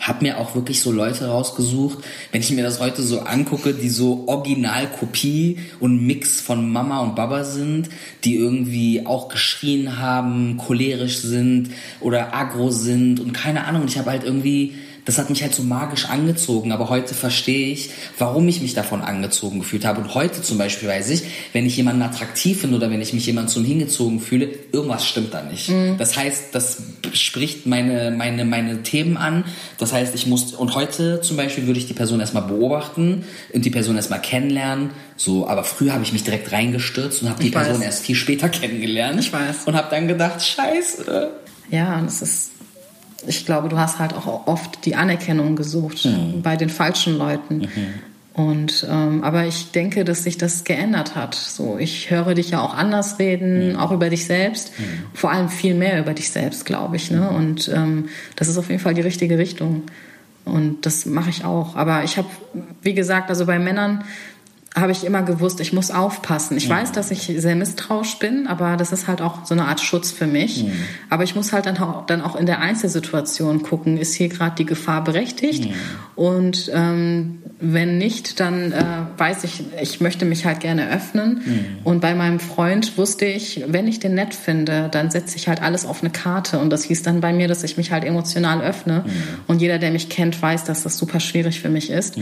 habe mir auch wirklich so Leute rausgesucht, wenn ich mir das heute so angucke, die so Originalkopie und Mix von Mama und Baba sind, die irgendwie auch geschrien haben, cholerisch sind oder aggro sind und keine Ahnung. Ich habe halt irgendwie das hat mich halt so magisch angezogen. Aber heute verstehe ich, warum ich mich davon angezogen gefühlt habe. Und heute zum Beispiel weiß ich, wenn ich jemanden attraktiv finde oder wenn ich mich jemanden zum hingezogen fühle, irgendwas stimmt da nicht. Mhm. Das heißt, das spricht meine, meine, meine Themen an. Das heißt, ich muss, und heute zum Beispiel würde ich die Person erstmal beobachten und die Person erstmal kennenlernen. So, aber früher habe ich mich direkt reingestürzt und habe die ich Person weiß. erst viel später kennengelernt. Ich weiß. Und habe dann gedacht, scheiße. Ja, und es ist ich glaube, du hast halt auch oft die Anerkennung gesucht mhm. bei den falschen Leuten. Mhm. Und ähm, aber ich denke, dass sich das geändert hat. So, ich höre dich ja auch anders reden, mhm. auch über dich selbst. Mhm. Vor allem viel mehr über dich selbst, glaube ich. Ne? Und ähm, das ist auf jeden Fall die richtige Richtung. Und das mache ich auch. Aber ich habe, wie gesagt, also bei Männern habe ich immer gewusst, ich muss aufpassen. Ich weiß, dass ich sehr misstrauisch bin, aber das ist halt auch so eine Art Schutz für mich. Mhm. Aber ich muss halt dann auch, dann auch in der Einzelsituation gucken, ist hier gerade die Gefahr berechtigt? Mhm. Und ähm, wenn nicht, dann äh, weiß ich, ich möchte mich halt gerne öffnen. Mhm. Und bei meinem Freund wusste ich, wenn ich den nett finde, dann setze ich halt alles auf eine Karte. Und das hieß dann bei mir, dass ich mich halt emotional öffne. Mhm. Und jeder, der mich kennt, weiß, dass das super schwierig für mich ist.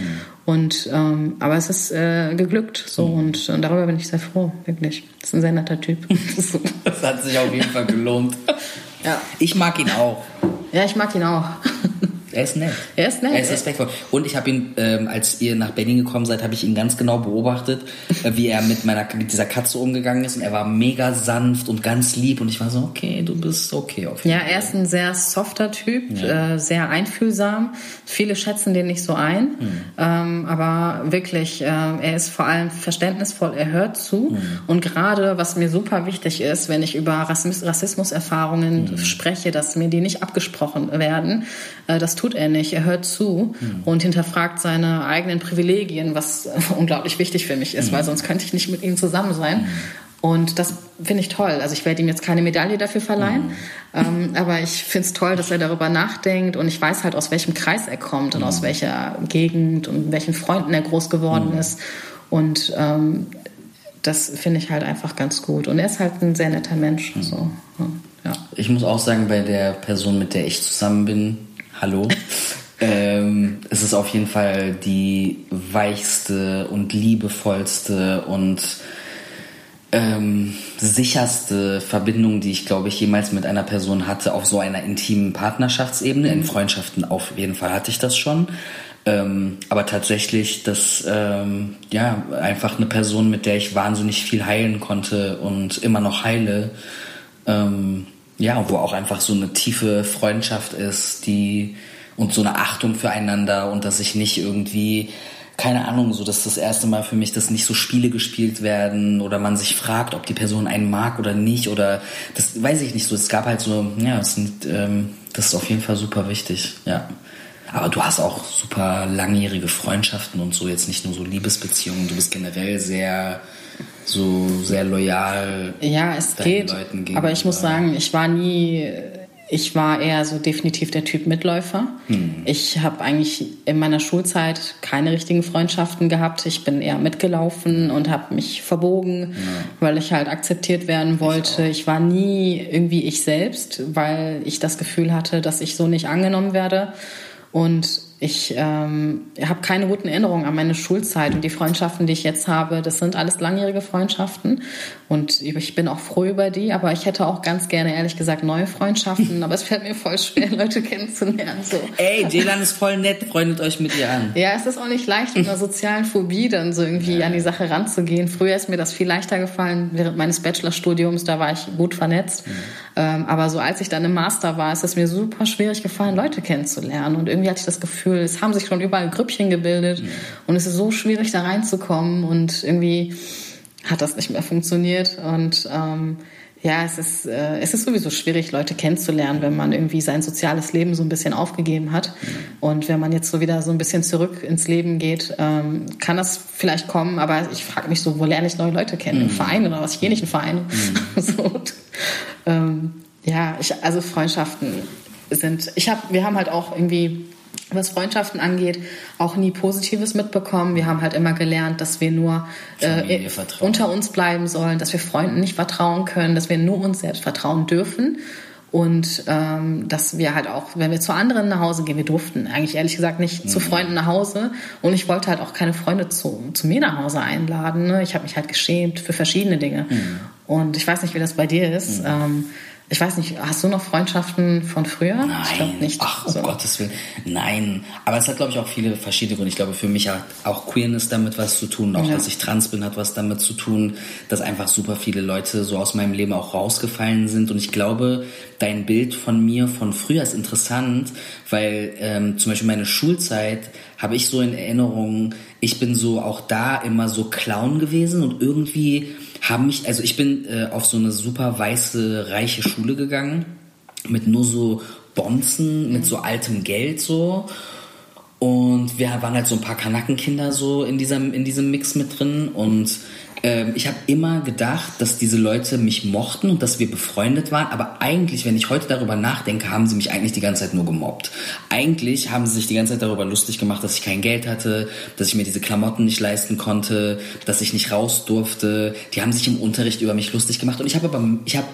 Und ähm, aber es ist äh, geglückt so und, und darüber bin ich sehr froh, wirklich. Das ist ein sehr netter Typ. Das hat sich auf jeden Fall gelohnt. ja. Ich mag ihn auch. ja, ich mag ihn auch. Er ist nett. Er ist nett. Er ist respektvoll. Und ich habe ihn, ähm, als ihr nach Berlin gekommen seid, habe ich ihn ganz genau beobachtet, äh, wie er mit meiner mit dieser Katze umgegangen ist. Und er war mega sanft und ganz lieb. Und ich war so, okay, du bist okay auf jeden Ja, er ist ein sehr softer Typ, äh, sehr einfühlsam. Viele schätzen den nicht so ein, ähm, aber wirklich, äh, er ist vor allem verständnisvoll, er hört zu. Und gerade, was mir super wichtig ist, wenn ich über Rassismus, Rassismuserfahrungen spreche, dass mir die nicht abgesprochen werden, äh, das tut er nicht. Er hört zu und hinterfragt seine eigenen Privilegien, was unglaublich wichtig für mich ist, weil sonst könnte ich nicht mit ihm zusammen sein. Und das finde ich toll. Also ich werde ihm jetzt keine Medaille dafür verleihen, ähm, aber ich finde es toll, dass er darüber nachdenkt und ich weiß halt, aus welchem Kreis er kommt und aus welcher Gegend und mit welchen Freunden er groß geworden ist. Und ähm, das finde ich halt einfach ganz gut. Und er ist halt ein sehr netter Mensch. So, ja. Ich muss auch sagen, bei der Person, mit der ich zusammen bin, hallo, ähm, es ist auf jeden Fall die weichste und liebevollste und ähm, sicherste Verbindung, die ich, glaube ich, jemals mit einer Person hatte, auf so einer intimen Partnerschaftsebene. In Freundschaften auf jeden Fall hatte ich das schon. Ähm, aber tatsächlich, das ähm, ja einfach eine Person, mit der ich wahnsinnig viel heilen konnte und immer noch heile. Ähm, ja, wo auch einfach so eine tiefe Freundschaft ist, die und so eine Achtung füreinander und dass ich nicht irgendwie keine Ahnung, so dass das erste Mal für mich, dass nicht so Spiele gespielt werden oder man sich fragt, ob die Person einen mag oder nicht oder das weiß ich nicht so. Es gab halt so, ja, es sind, ähm, das ist auf jeden Fall super wichtig, ja. Aber du hast auch super langjährige Freundschaften und so, jetzt nicht nur so Liebesbeziehungen. Du bist generell sehr, so sehr loyal. Ja, es geht. Leuten Aber ich muss gegenüber. sagen, ich war nie, ich war eher so definitiv der Typ Mitläufer. Hm. Ich habe eigentlich in meiner Schulzeit keine richtigen Freundschaften gehabt. Ich bin eher mitgelaufen und habe mich verbogen, weil ich halt akzeptiert werden wollte. Ich, war nie irgendwie ich selbst, weil ich das Gefühl hatte, dass ich so nicht angenommen werde. Und ich ähm, habe keine guten Erinnerungen an meine Schulzeit und die Freundschaften, die ich jetzt habe, das sind alles langjährige Freundschaften und ich bin auch froh über die, aber ich hätte auch ganz gerne, ehrlich gesagt, neue Freundschaften, aber es fällt mir voll schwer, Leute kennenzulernen. So. Ey, Jelan ist voll nett, freundet euch mit ihr an. Ja, es ist auch nicht leicht, mit einer sozialen Phobie dann so irgendwie an die Sache ranzugehen. Früher ist mir das viel leichter gefallen, während meines Bachelorstudiums, da war ich gut vernetzt. Ähm, aber so als ich dann im Master war, ist es mir super schwierig gefallen, Leute kennenzulernen. Und irgendwie hatte ich das Gefühl, es haben sich schon überall Grüppchen gebildet und es ist so schwierig, da reinzukommen und irgendwie hat das nicht mehr funktioniert. Und ähm, ja, es ist, äh, es ist sowieso schwierig, Leute kennenzulernen, wenn man irgendwie sein soziales Leben so ein bisschen aufgegeben hat. Und wenn man jetzt so wieder so ein bisschen zurück ins Leben geht, ähm, kann das vielleicht kommen. Aber ich frage mich so, wo lerne ich neue Leute kennen? Im Verein oder was? Ich gehe nicht in Vereine. so, und, ähm, ja, ich, also Freundschaften sind, ich habe, wir haben halt auch irgendwie was Freundschaften angeht, auch nie Positives mitbekommen. Wir haben halt immer gelernt, dass wir nur äh, vertrauen. unter uns bleiben sollen, dass wir Freunden nicht vertrauen können, dass wir nur uns selbst vertrauen dürfen. Und ähm, dass wir halt auch, wenn wir zu anderen nach Hause gehen, wir durften eigentlich ehrlich gesagt nicht zu Freunden nach Hause. Und ich wollte halt auch keine Freunde zu, zu mir nach Hause einladen. Ne? Ich habe mich halt geschämt für verschiedene Dinge. Und ich weiß nicht, wie das bei dir ist. Ähm, ich weiß nicht, hast du noch Freundschaften von früher? Nein, nicht. ach, um So. Gottes Willen, nein. Aber es hat, glaube ich, auch viele verschiedene Gründe. Ich glaube, für mich hat auch Queerness damit was zu tun. Auch, Ja. dass ich trans bin, hat was damit zu tun. Dass einfach super viele Leute so aus meinem Leben auch rausgefallen sind. Und ich glaube, dein Bild von mir von früher ist interessant, weil ähm, zum Beispiel meine Schulzeit habe ich so in Erinnerung, ich bin so auch da immer so Clown gewesen und irgendwie haben mich, also ich bin äh, auf so eine super weiße, reiche Schule gegangen mit nur so Bonzen, mit so altem Geld so. Und wir waren halt so ein paar Kanackenkinder so in diesem, in diesem Mix mit drin. Und ähm, ich habe immer gedacht, dass diese Leute mich mochten und dass wir befreundet waren. Aber eigentlich, wenn ich heute darüber nachdenke, haben sie mich eigentlich die ganze Zeit nur gemobbt. Eigentlich haben sie sich die ganze Zeit darüber lustig gemacht, dass ich kein Geld hatte, dass ich mir diese Klamotten nicht leisten konnte, dass ich nicht raus durfte. Die haben sich im Unterricht über mich lustig gemacht. Und ich habe aber, ich habe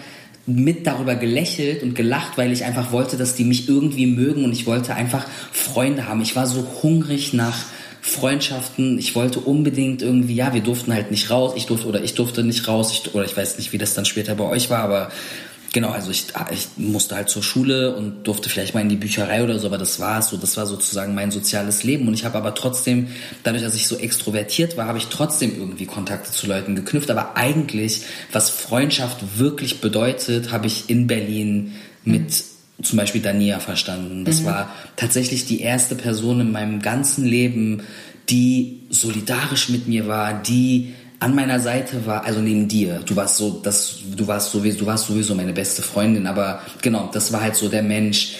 mit darüber gelächelt und gelacht, weil ich einfach wollte, dass die mich irgendwie mögen und ich wollte einfach Freunde haben. Ich war so hungrig nach Freundschaften. Ich wollte unbedingt irgendwie, ja, wir durften halt nicht raus. Ich durfte oder ich durfte nicht raus. Ich, oder ich weiß nicht, wie das dann später bei euch war, aber genau, also ich, ich musste halt zur Schule und durfte vielleicht mal in die Bücherei oder so, aber das war es so. Das war sozusagen mein soziales Leben. Und ich habe aber trotzdem, dadurch, dass ich so extrovertiert war, habe ich trotzdem irgendwie Kontakte zu Leuten geknüpft. Aber eigentlich, was Freundschaft wirklich bedeutet, habe ich in Berlin mit mhm. Zum Beispiel Dania verstanden. Das mhm. war tatsächlich die erste Person in meinem ganzen Leben, die solidarisch mit mir war, die an meiner Seite war, also neben dir, du warst so, das, du warst sowieso, du warst sowieso meine beste Freundin, aber genau, das war halt so der Mensch,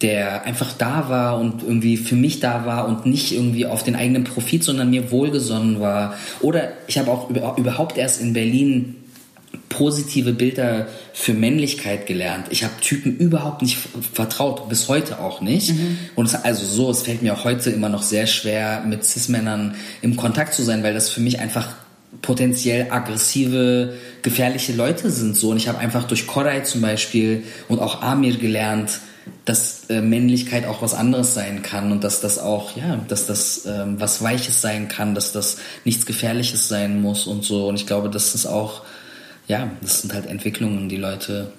der einfach da war und irgendwie für mich da war und nicht irgendwie auf den eigenen Profit, sondern mir wohlgesonnen war. Oder ich habe auch überhaupt erst in Berlin positive Bilder für Männlichkeit gelernt. Ich habe Typen überhaupt nicht vertraut, bis heute auch nicht. Mhm. Und es, also so, es fällt mir auch heute immer noch sehr schwer, mit Cis-Männern im Kontakt zu sein, weil das für mich einfach potenziell aggressive, gefährliche Leute sind so. Und ich habe einfach durch Koray zum Beispiel und auch Amir gelernt, dass äh, Männlichkeit auch was anderes sein kann und dass das auch, ja, dass das ähm, was Weiches sein kann, dass das nichts Gefährliches sein muss und so. Und ich glaube, das ist auch, ja, das sind halt Entwicklungen, die Leute.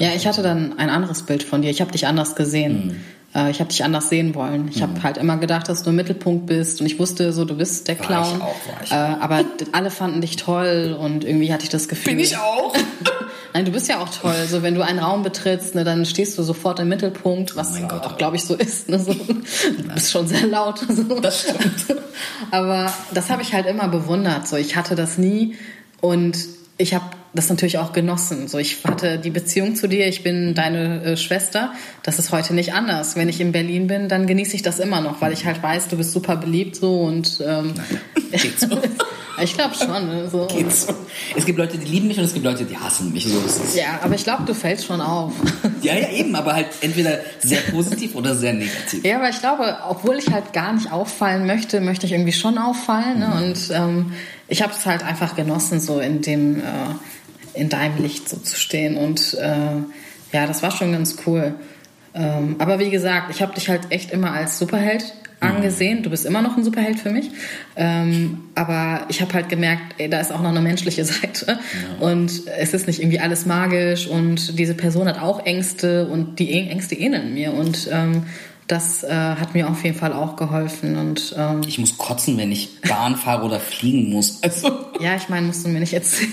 Ja, ich hatte dann ein anderes Bild von dir. Ich habe dich anders gesehen. Mhm. Äh, ich habe dich anders sehen wollen. Ich habe mhm. halt immer gedacht, dass du im Mittelpunkt bist und ich wusste so, du bist der Clown. War ich auch, war ich äh, aber alle fanden dich toll und irgendwie hatte ich das Gefühl. Bin ich auch? Nein, du bist ja auch toll. So, wenn du einen Raum betrittst, ne, dann stehst du sofort im Mittelpunkt, was oh auch, glaube ich, so ist. Ne, so. Du bist schon sehr laut. So. Das stimmt. Aber das habe ich halt immer bewundert. So, ich hatte das nie und ich habe das natürlich auch genossen. So, ich hatte die Beziehung zu dir, ich bin deine äh, Schwester. Das ist heute nicht anders. Wenn ich in Berlin bin, dann genieße ich das immer noch, weil ich halt weiß, du bist super beliebt so und ähm, Geht's so? ich glaube schon. Ne, so. Geht's so? Es gibt Leute, die lieben mich und es gibt Leute, die hassen mich. So ist es. Ja, aber ich glaube, du fällst schon auf. Ja, ja, eben, aber halt entweder sehr positiv oder sehr negativ. Ja, aber ich glaube, obwohl ich halt gar nicht auffallen möchte, möchte ich irgendwie schon auffallen. Ne? Mhm. Und ähm, ich habe es halt einfach genossen, so in dem äh, in deinem Licht so zu stehen. Und äh, ja, das war schon ganz cool. Ähm, aber wie gesagt, ich habe dich halt echt immer als Superheld mhm. angesehen. Du bist immer noch ein Superheld für mich. Ähm, aber ich habe halt gemerkt, ey, da ist auch noch eine menschliche Seite. Ja. Und es ist nicht irgendwie alles magisch. Und diese Person hat auch Ängste und die Ängste ähneln mir. Und ähm, das äh, hat mir auf jeden Fall auch geholfen. Und, ähm, ich muss kotzen, wenn ich Bahn fahre oder fliegen muss. Also. Ja, ich meine, musst du mir nicht erzählen.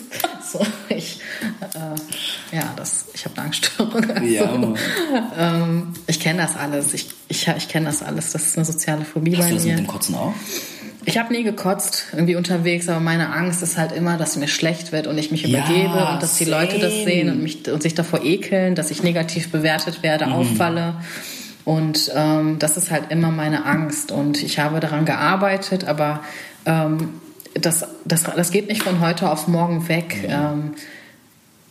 so, ich, äh, ja, das, ich habe eine Angststörung. Also, ja, ähm, ich kenne das alles. Ich, ich, ich kenne das alles. Das ist eine soziale Phobie Hast bei du das mir. mit dem Kotzen auch? Ich habe nie gekotzt irgendwie unterwegs, aber meine Angst ist halt immer, dass mir schlecht wird und ich mich ja, übergebe und dass die Leute das sehen und, mich, und sich davor ekeln, dass ich negativ bewertet werde, mhm. auffalle. Und ähm, das ist halt immer meine Angst. Und ich habe daran gearbeitet, aber ähm, das, das, das geht nicht von heute auf morgen weg. Ja. Ähm,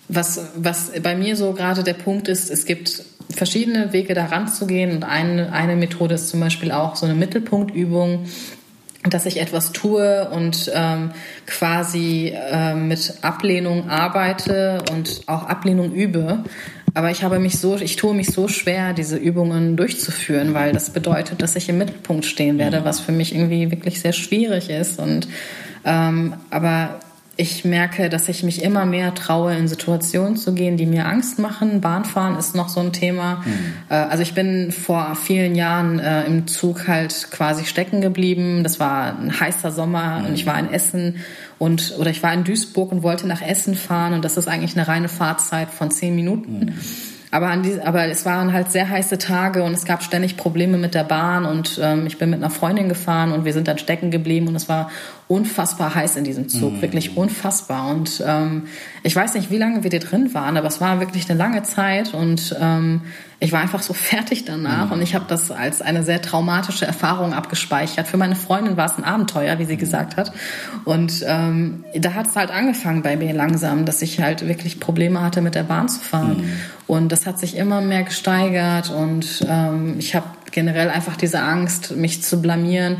was, was bei mir so gerade der Punkt ist, es gibt verschiedene Wege da ranzugehen und eine, eine Methode ist zum Beispiel auch so eine Mittelpunktübung, dass ich etwas tue und ähm, quasi äh, mit Ablehnung arbeite und auch Ablehnung übe. Aber ich habe mich so, ich tue mich so schwer, diese Übungen durchzuführen, weil das bedeutet, dass ich im Mittelpunkt stehen werde, was für mich irgendwie wirklich sehr schwierig ist. Und ähm, aber ich merke, dass ich mich immer mehr traue, in Situationen zu gehen, die mir Angst machen. Bahnfahren ist noch so ein Thema. Mhm. Äh, also ich bin vor vielen Jahren äh, im Zug halt quasi stecken geblieben. Das war ein heißer Sommer mhm. und ich war in Essen und oder ich war in Duisburg und wollte nach Essen fahren und das ist eigentlich eine reine Fahrzeit von zehn Minuten. Mhm. Aber, an die, aber es waren halt sehr heiße Tage und es gab ständig Probleme mit der Bahn und ähm, ich bin mit einer Freundin gefahren und wir sind dann stecken geblieben und es war unfassbar heiß in diesem Zug, mhm. wirklich unfassbar. Und ähm, ich weiß nicht, wie lange wir da drin waren, aber es war wirklich eine lange Zeit und ähm, ich war einfach so fertig danach und ich habe das als eine sehr traumatische Erfahrung abgespeichert. Für meine Freundin war es ein Abenteuer, wie sie gesagt hat. Und ähm, da hat es halt angefangen bei mir langsam, dass ich halt wirklich Probleme hatte, mit der Bahn zu fahren. Mhm. Und das hat sich immer mehr gesteigert und ähm, ich habe generell einfach diese Angst, mich zu blamieren,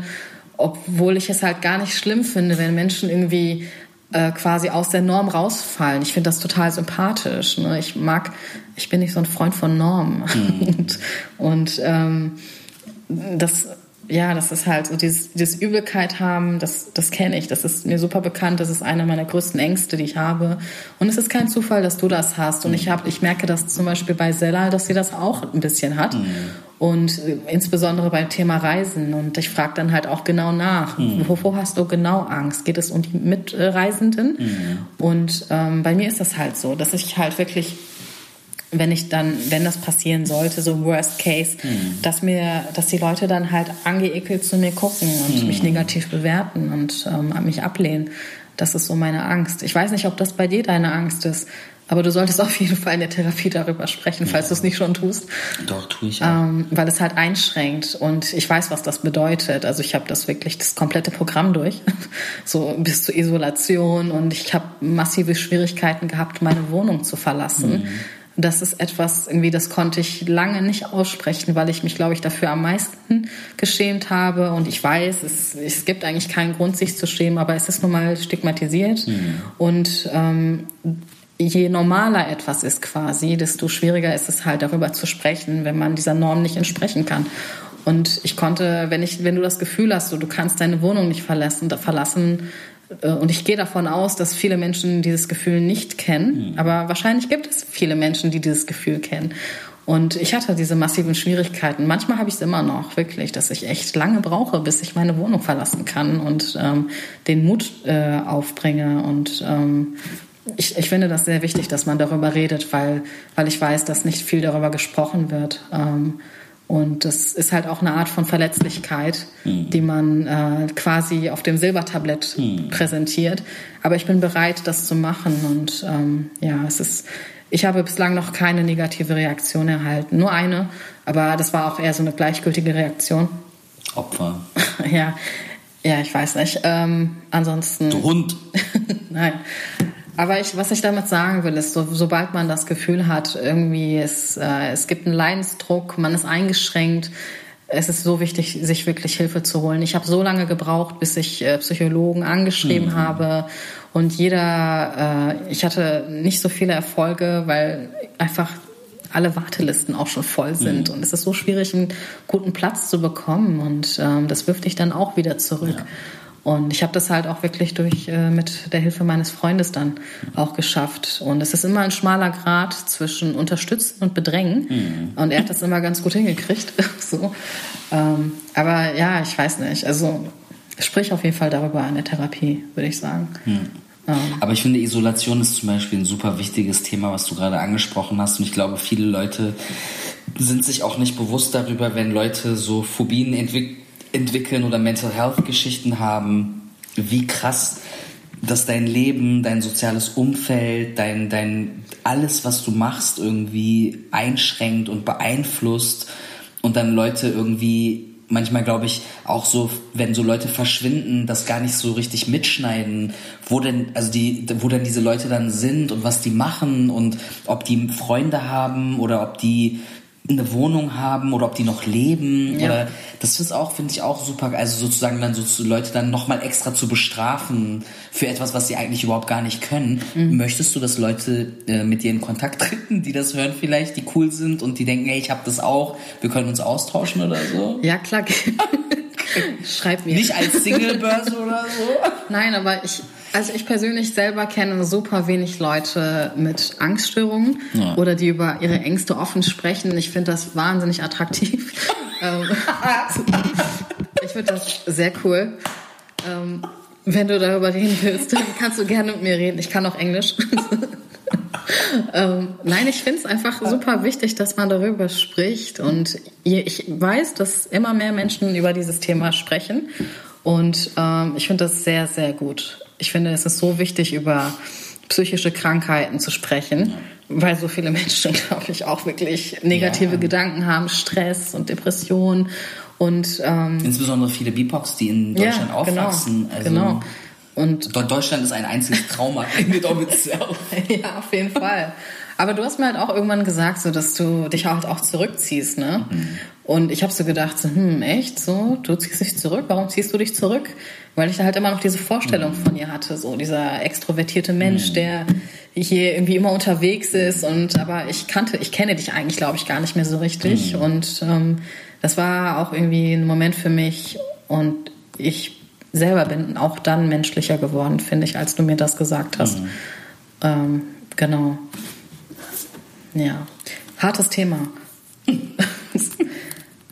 obwohl ich es halt gar nicht schlimm finde, wenn Menschen irgendwie äh, quasi aus der Norm rausfallen. Ich finde das total sympathisch. Ne? Ich mag, ich bin nicht so ein Freund von Normen. Mhm. und und ähm, das, ja, das ist halt so dieses, dieses Übelkeit haben, das, das kenne ich. Das ist mir super bekannt. Das ist einer meiner größten Ängste, die ich habe. Und es ist kein Zufall, dass du das hast. Und ich habe, ich merke das zum Beispiel bei Sella, dass sie das auch ein bisschen hat. Mhm und äh, insbesondere beim Thema Reisen. Und ich frage dann halt auch genau nach, mhm. wovor hast du genau Angst? Geht es um die Mitreisenden? Mhm. Und ähm, bei mir ist das halt so, dass ich halt wirklich wenn ich dann, wenn das passieren sollte, so Worst Case, mhm. dass mir, dass die Leute dann halt angeekelt zu mir gucken und mhm. mich negativ bewerten und ähm, mich ablehnen. Das ist so meine Angst. Ich weiß nicht, ob das bei dir deine Angst ist. Aber du solltest auf jeden Fall in der Therapie darüber sprechen, falls ja. du es nicht schon tust. Doch, tue ich auch. Ähm, weil es halt einschränkt und ich weiß, was das bedeutet. Also ich habe das wirklich das komplette Programm durch, so bis zur Isolation und ich habe massive Schwierigkeiten gehabt, meine Wohnung zu verlassen. Mhm. Das ist etwas, irgendwie, das konnte ich lange nicht aussprechen, weil ich mich, glaube ich, dafür am meisten geschämt habe. Und ich weiß, es, es gibt eigentlich keinen Grund, sich zu schämen, aber es ist nun mal stigmatisiert. Mhm. Und ähm, je normaler etwas ist quasi, desto schwieriger ist es halt darüber zu sprechen, wenn man dieser Norm nicht entsprechen kann. Und ich konnte, wenn ich, wenn du das Gefühl hast, du, du kannst deine Wohnung nicht verlassen, verlassen, und ich gehe davon aus, dass viele Menschen dieses Gefühl nicht kennen, mhm. aber wahrscheinlich gibt es viele Menschen, die dieses Gefühl kennen. Und ich hatte diese massiven Schwierigkeiten. Manchmal habe ich es immer noch, wirklich, dass ich echt lange brauche, bis ich meine Wohnung verlassen kann und ähm, den Mut äh, aufbringe und ähm, ich, ich finde das sehr wichtig, dass man darüber redet, weil, weil ich weiß, dass nicht viel darüber gesprochen wird. Ähm, und das ist halt auch eine Art von Verletzlichkeit, mhm. die man äh, quasi auf dem Silbertablett mhm. präsentiert. Aber ich bin bereit, das zu machen. Und ähm, ja, es ist, ich habe bislang noch keine negative Reaktion erhalten. Nur eine, aber das war auch eher so eine gleichgültige Reaktion. Opfer. ja, ja, ich weiß nicht. Ähm, ansonsten. Du Hund. Nein. Aber ich, was ich damit sagen will, ist, so, sobald man das Gefühl hat, irgendwie es, äh, es gibt einen Leidensdruck, man ist eingeschränkt, es ist so wichtig, sich wirklich Hilfe zu holen. Ich habe so lange gebraucht, bis ich äh, Psychologen angeschrieben mhm. habe und jeder, äh, ich hatte nicht so viele Erfolge, weil einfach alle Wartelisten auch schon voll sind. Mhm. Und es ist so schwierig, einen guten Platz zu bekommen. Und ähm, das wirft dich dann auch wieder zurück. Ja. Und ich habe das halt auch wirklich durch äh, mit der Hilfe meines Freundes dann auch geschafft. Und es ist immer ein schmaler Grad zwischen unterstützen und bedrängen. Mhm. Und er hat das immer ganz gut hingekriegt. so. Ähm, aber ja, ich weiß nicht. Also sprich auf jeden Fall darüber in der Therapie, würde ich sagen. Mhm. Aber ich finde, Isolation ist zum Beispiel ein super wichtiges Thema, was du gerade angesprochen hast. Und ich glaube, viele Leute sind sich auch nicht bewusst darüber, wenn Leute so Phobien entwickeln entwickeln oder Mental Health Geschichten haben, wie krass dass dein Leben, dein soziales Umfeld, dein, dein, alles, was du machst, irgendwie einschränkt und beeinflusst und dann Leute irgendwie, manchmal glaube ich auch so, wenn so Leute verschwinden, das gar nicht so richtig mitschneiden, wo denn, also die, wo denn diese Leute dann sind und was die machen und ob die Freunde haben oder ob die eine Wohnung haben oder ob die noch leben ja. oder das ist auch finde ich auch super also sozusagen dann so Leute dann noch mal extra zu bestrafen für etwas was sie eigentlich überhaupt gar nicht können. Mhm. möchtest du dass Leute äh, mit dir in Kontakt treten die das hören vielleicht die cool sind und die denken ey ich habe das auch wir können uns austauschen oder so? Ja klar. Schreib mir. Nicht als Singlebörse oder so? Nein aber ich also ich persönlich selber kenne super wenig Leute mit Angststörungen ja. oder die über ihre Ängste offen sprechen. Ich finde das wahnsinnig attraktiv. Ähm, ich finde das sehr cool. Ähm, wenn du darüber reden willst, dann kannst du gerne mit mir reden. Ich kann auch Englisch. ähm, nein, ich finde es einfach super wichtig, dass man darüber spricht. Und ich weiß, dass immer mehr Menschen über dieses Thema sprechen. Und ähm, ich finde das sehr, sehr gut ich finde, es ist so wichtig, über psychische Krankheiten zu sprechen, weil so viele Menschen, glaube ich, auch wirklich negative Ja. Gedanken haben, Stress und Depression und ähm, Insbesondere viele BIPOX, die in Deutschland ja, aufwachsen. Genau, Also genau. Und Deutschland ist ein einziges Trauma in it of itself. ja, auf jeden Fall. Aber du hast mir halt auch irgendwann gesagt, so dass du dich halt auch zurückziehst, ne? Und ich habe so gedacht, so, hm, echt so, du ziehst dich zurück. Warum ziehst du dich zurück? Weil ich da halt immer noch diese Vorstellung von ihr hatte, so dieser extrovertierte Mensch, der hier irgendwie immer unterwegs ist. Und aber ich kannte, ich kenne dich eigentlich, glaube ich, gar nicht mehr so richtig. Und ähm, das war auch irgendwie ein Moment für mich. Und ich selber bin auch dann menschlicher geworden, finde ich, als du mir das gesagt hast. Ähm, genau. Ja. Hartes Thema.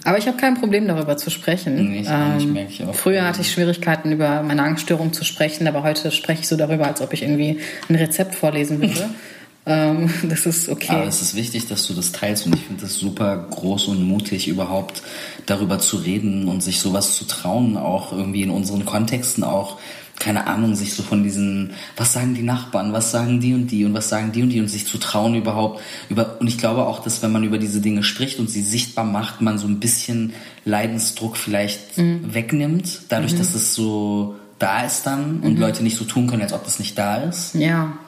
Aber ich habe kein Problem darüber zu sprechen. Ähm, Nee, ich auch nicht, merke ich auch. Früher hatte ich Schwierigkeiten, über meine Angststörung zu sprechen, aber heute spreche ich so darüber, als ob ich irgendwie ein Rezept vorlesen würde. ähm, das ist okay. Aber es ist wichtig, dass du das teilst und ich finde das super groß und mutig, überhaupt darüber zu reden und sich sowas zu trauen, auch irgendwie in unseren Kontexten auch, keine Ahnung, sich so von diesen, was sagen die Nachbarn, was sagen die und die und was sagen die und die und sich zu trauen überhaupt über, und ich glaube auch, dass wenn man über diese Dinge spricht und sie sichtbar macht, man so ein bisschen Leidensdruck vielleicht wegnimmt, dadurch, dass es so da ist dann und Leute nicht so tun können, als ob das nicht da ist. Ja.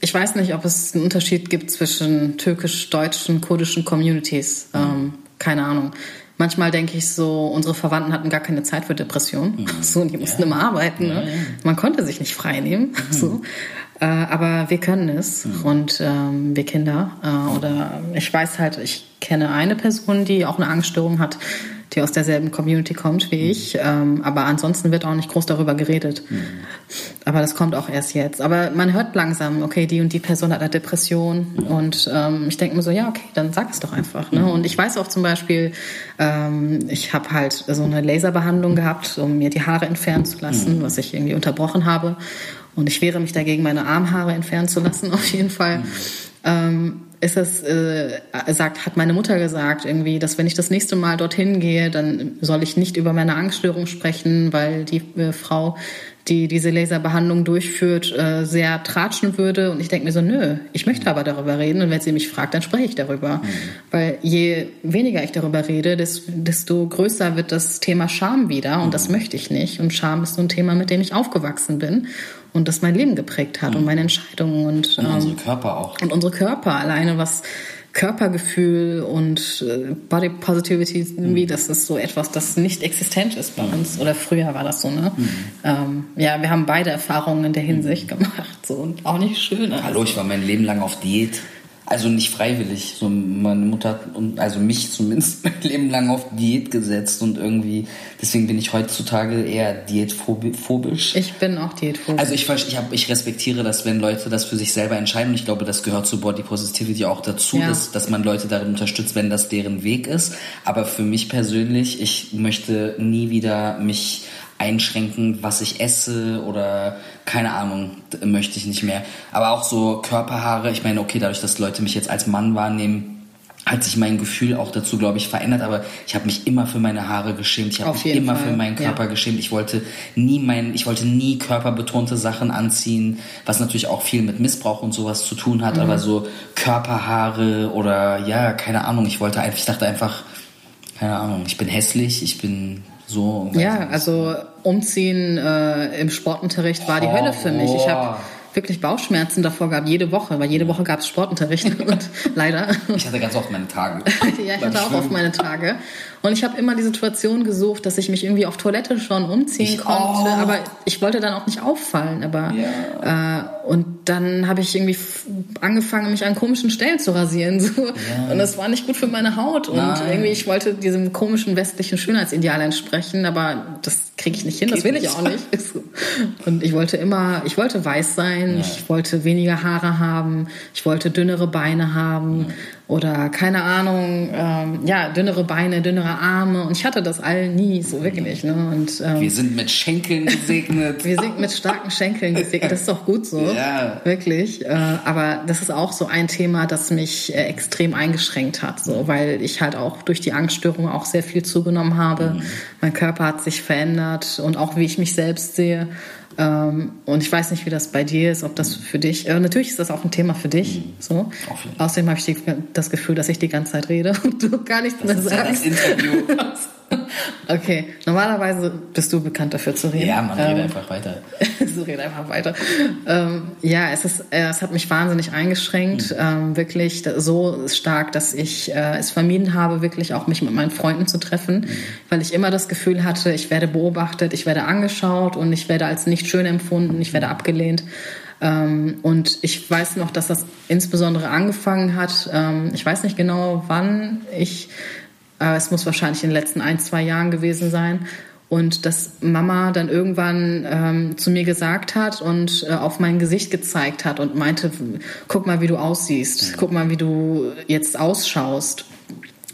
Ich weiß nicht, ob es einen Unterschied gibt zwischen türkisch-deutschen, kurdischen Communities. Ähm, keine Ahnung. Manchmal denke ich so, unsere Verwandten hatten gar keine Zeit für Depressionen. So, und die mussten immer arbeiten. Ne? Man konnte sich nicht frei nehmen. So. Äh, aber wir können es. Und ähm, wir Kinder. Äh, oder ich weiß halt, ich kenne eine Person, die auch eine Angststörung hat, die aus derselben Community kommt wie ich. Ähm, aber ansonsten wird auch nicht groß darüber geredet. Aber das kommt auch erst jetzt. Aber man hört langsam, okay, die und die Person hat eine Depression. Und ähm, ich denke mir so, ja, okay, dann sag es doch einfach. Ne? Und ich weiß auch zum Beispiel, ähm, ich habe halt so eine Laserbehandlung gehabt, um mir die Haare entfernen zu lassen, was ich irgendwie unterbrochen habe. Und ich wehre mich dagegen, meine Armhaare entfernen zu lassen, auf jeden Fall. Ähm, ist es, äh, sagt, hat meine Mutter gesagt, irgendwie, dass wenn ich das nächste Mal dorthin gehe, dann soll ich nicht über meine Angststörung sprechen, weil die äh, Frau, die diese Laserbehandlung durchführt, äh, sehr tratschen würde. Und ich denke mir so, nö, ich möchte aber darüber reden. Und wenn sie mich fragt, dann spreche ich darüber. Weil je weniger ich darüber rede, des- desto größer wird das Thema Scham wieder. Und das möchte ich nicht. Und Scham ist so ein Thema, mit dem ich aufgewachsen bin und das mein Leben geprägt hat und meine Entscheidungen und, Und ähm, unsere Körper auch. und unsere Körper alleine, was Körpergefühl und äh, Body Positivity, irgendwie, das ist so etwas, das nicht existent ist bei uns. Oder früher war das so, ne? Ähm, ja, wir haben beide Erfahrungen in der Hinsicht gemacht, so und auch nicht schön. Hallo, ich war mein Leben lang auf Diät. Also nicht freiwillig. So meine Mutter hat und also mich zumindest mein Leben lang auf Diät gesetzt und irgendwie deswegen bin ich heutzutage eher diätphobisch. Ich bin auch diätphobisch. Also ich, ich, hab, ich respektiere das, wenn Leute das für sich selber entscheiden. Und ich glaube, das gehört zu Body Positivity auch dazu, Ja. dass, dass man Leute darin unterstützt, wenn das deren Weg ist. Aber für mich persönlich, ich möchte nie wieder mich einschränken, was ich esse oder keine Ahnung, möchte ich nicht mehr. Aber auch so Körperhaare, ich meine, okay, dadurch, dass Leute mich jetzt als Mann wahrnehmen, hat sich mein Gefühl auch dazu, glaube ich, verändert. Aber ich habe mich immer für meine Haare geschämt. Ich habe mich immer Fall, für meinen ja. Körper geschämt. Ich wollte nie mein, ich wollte nie körperbetonte Sachen anziehen, was natürlich auch viel mit Missbrauch und sowas zu tun Mhm. hat. Aber so Körperhaare oder ja, keine Ahnung. Ich wollte einfach, ich dachte einfach, keine Ahnung, ich bin hässlich, ich bin so. Ja, also umziehen äh, im Sportunterricht war die Hölle für mich. Ich habe Horror. wirklich Bauchschmerzen davor gehabt, jede Woche, weil jede Woche gab es Sportunterricht und leider. Ich hatte ganz oft meine Tage. ja, ich hatte auch oft meine Tage. Und ich habe immer die Situation gesucht, dass ich mich irgendwie auf Toilette schon umziehen Ich konnte. auch. Aber ich wollte dann auch nicht auffallen. Aber äh, und dann habe ich irgendwie angefangen, mich an komischen Stellen zu rasieren. So. Und das war nicht gut für meine Haut. Und Nein. irgendwie, ich wollte diesem komischen westlichen Schönheitsideal entsprechen, aber das kriege ich nicht hin, das Geht will ich nicht. auch nicht. Und ich wollte immer, ich wollte weiß sein, ich wollte weniger Haare haben, ich wollte dünnere Beine haben oder keine Ahnung, ähm, ja, dünnere Beine, dünnere Arme. Und ich hatte das all nie so wirklich. Ne? Und ähm, Wir sind mit Schenkeln gesegnet. wir sind mit starken Schenkeln gesegnet. Das ist doch gut so. Ja. Wirklich. Äh, aber das ist auch so ein Thema, das mich äh, extrem eingeschränkt hat, so, weil ich halt auch durch die Angststörung auch sehr viel zugenommen habe. Mein Körper hat sich verändert und auch wie ich mich selbst sehe. Ähm, und ich weiß nicht, wie das bei dir ist, ob das für dich, äh, natürlich ist das auch ein Thema für dich. Mhm. So. Außerdem habe ich die, das Gefühl, dass ich die ganze Zeit rede und du gar nichts mehr Das ist ja das sagst. Interview. okay, normalerweise bist du bekannt dafür zu reden. ja, man Ähm, redet einfach weiter. so red einfach weiter. Ähm, ja, es ist, äh, es hat mich wahnsinnig eingeschränkt, ähm, wirklich so stark, dass ich äh, es vermieden habe, wirklich auch mich mit meinen Freunden zu treffen, weil ich immer das Gefühl hatte, ich werde beobachtet, ich werde angeschaut und ich werde als nicht schön empfunden, ich werde abgelehnt. Ähm, und ich weiß noch, dass das insbesondere angefangen hat. Ähm, ich weiß nicht genau, wann ich es muss wahrscheinlich in den letzten ein, zwei Jahren gewesen sein. Und dass Mama dann irgendwann ähm, zu mir gesagt hat und äh, auf mein Gesicht gezeigt hat und meinte, guck mal, wie du aussiehst, guck mal, wie du jetzt ausschaust.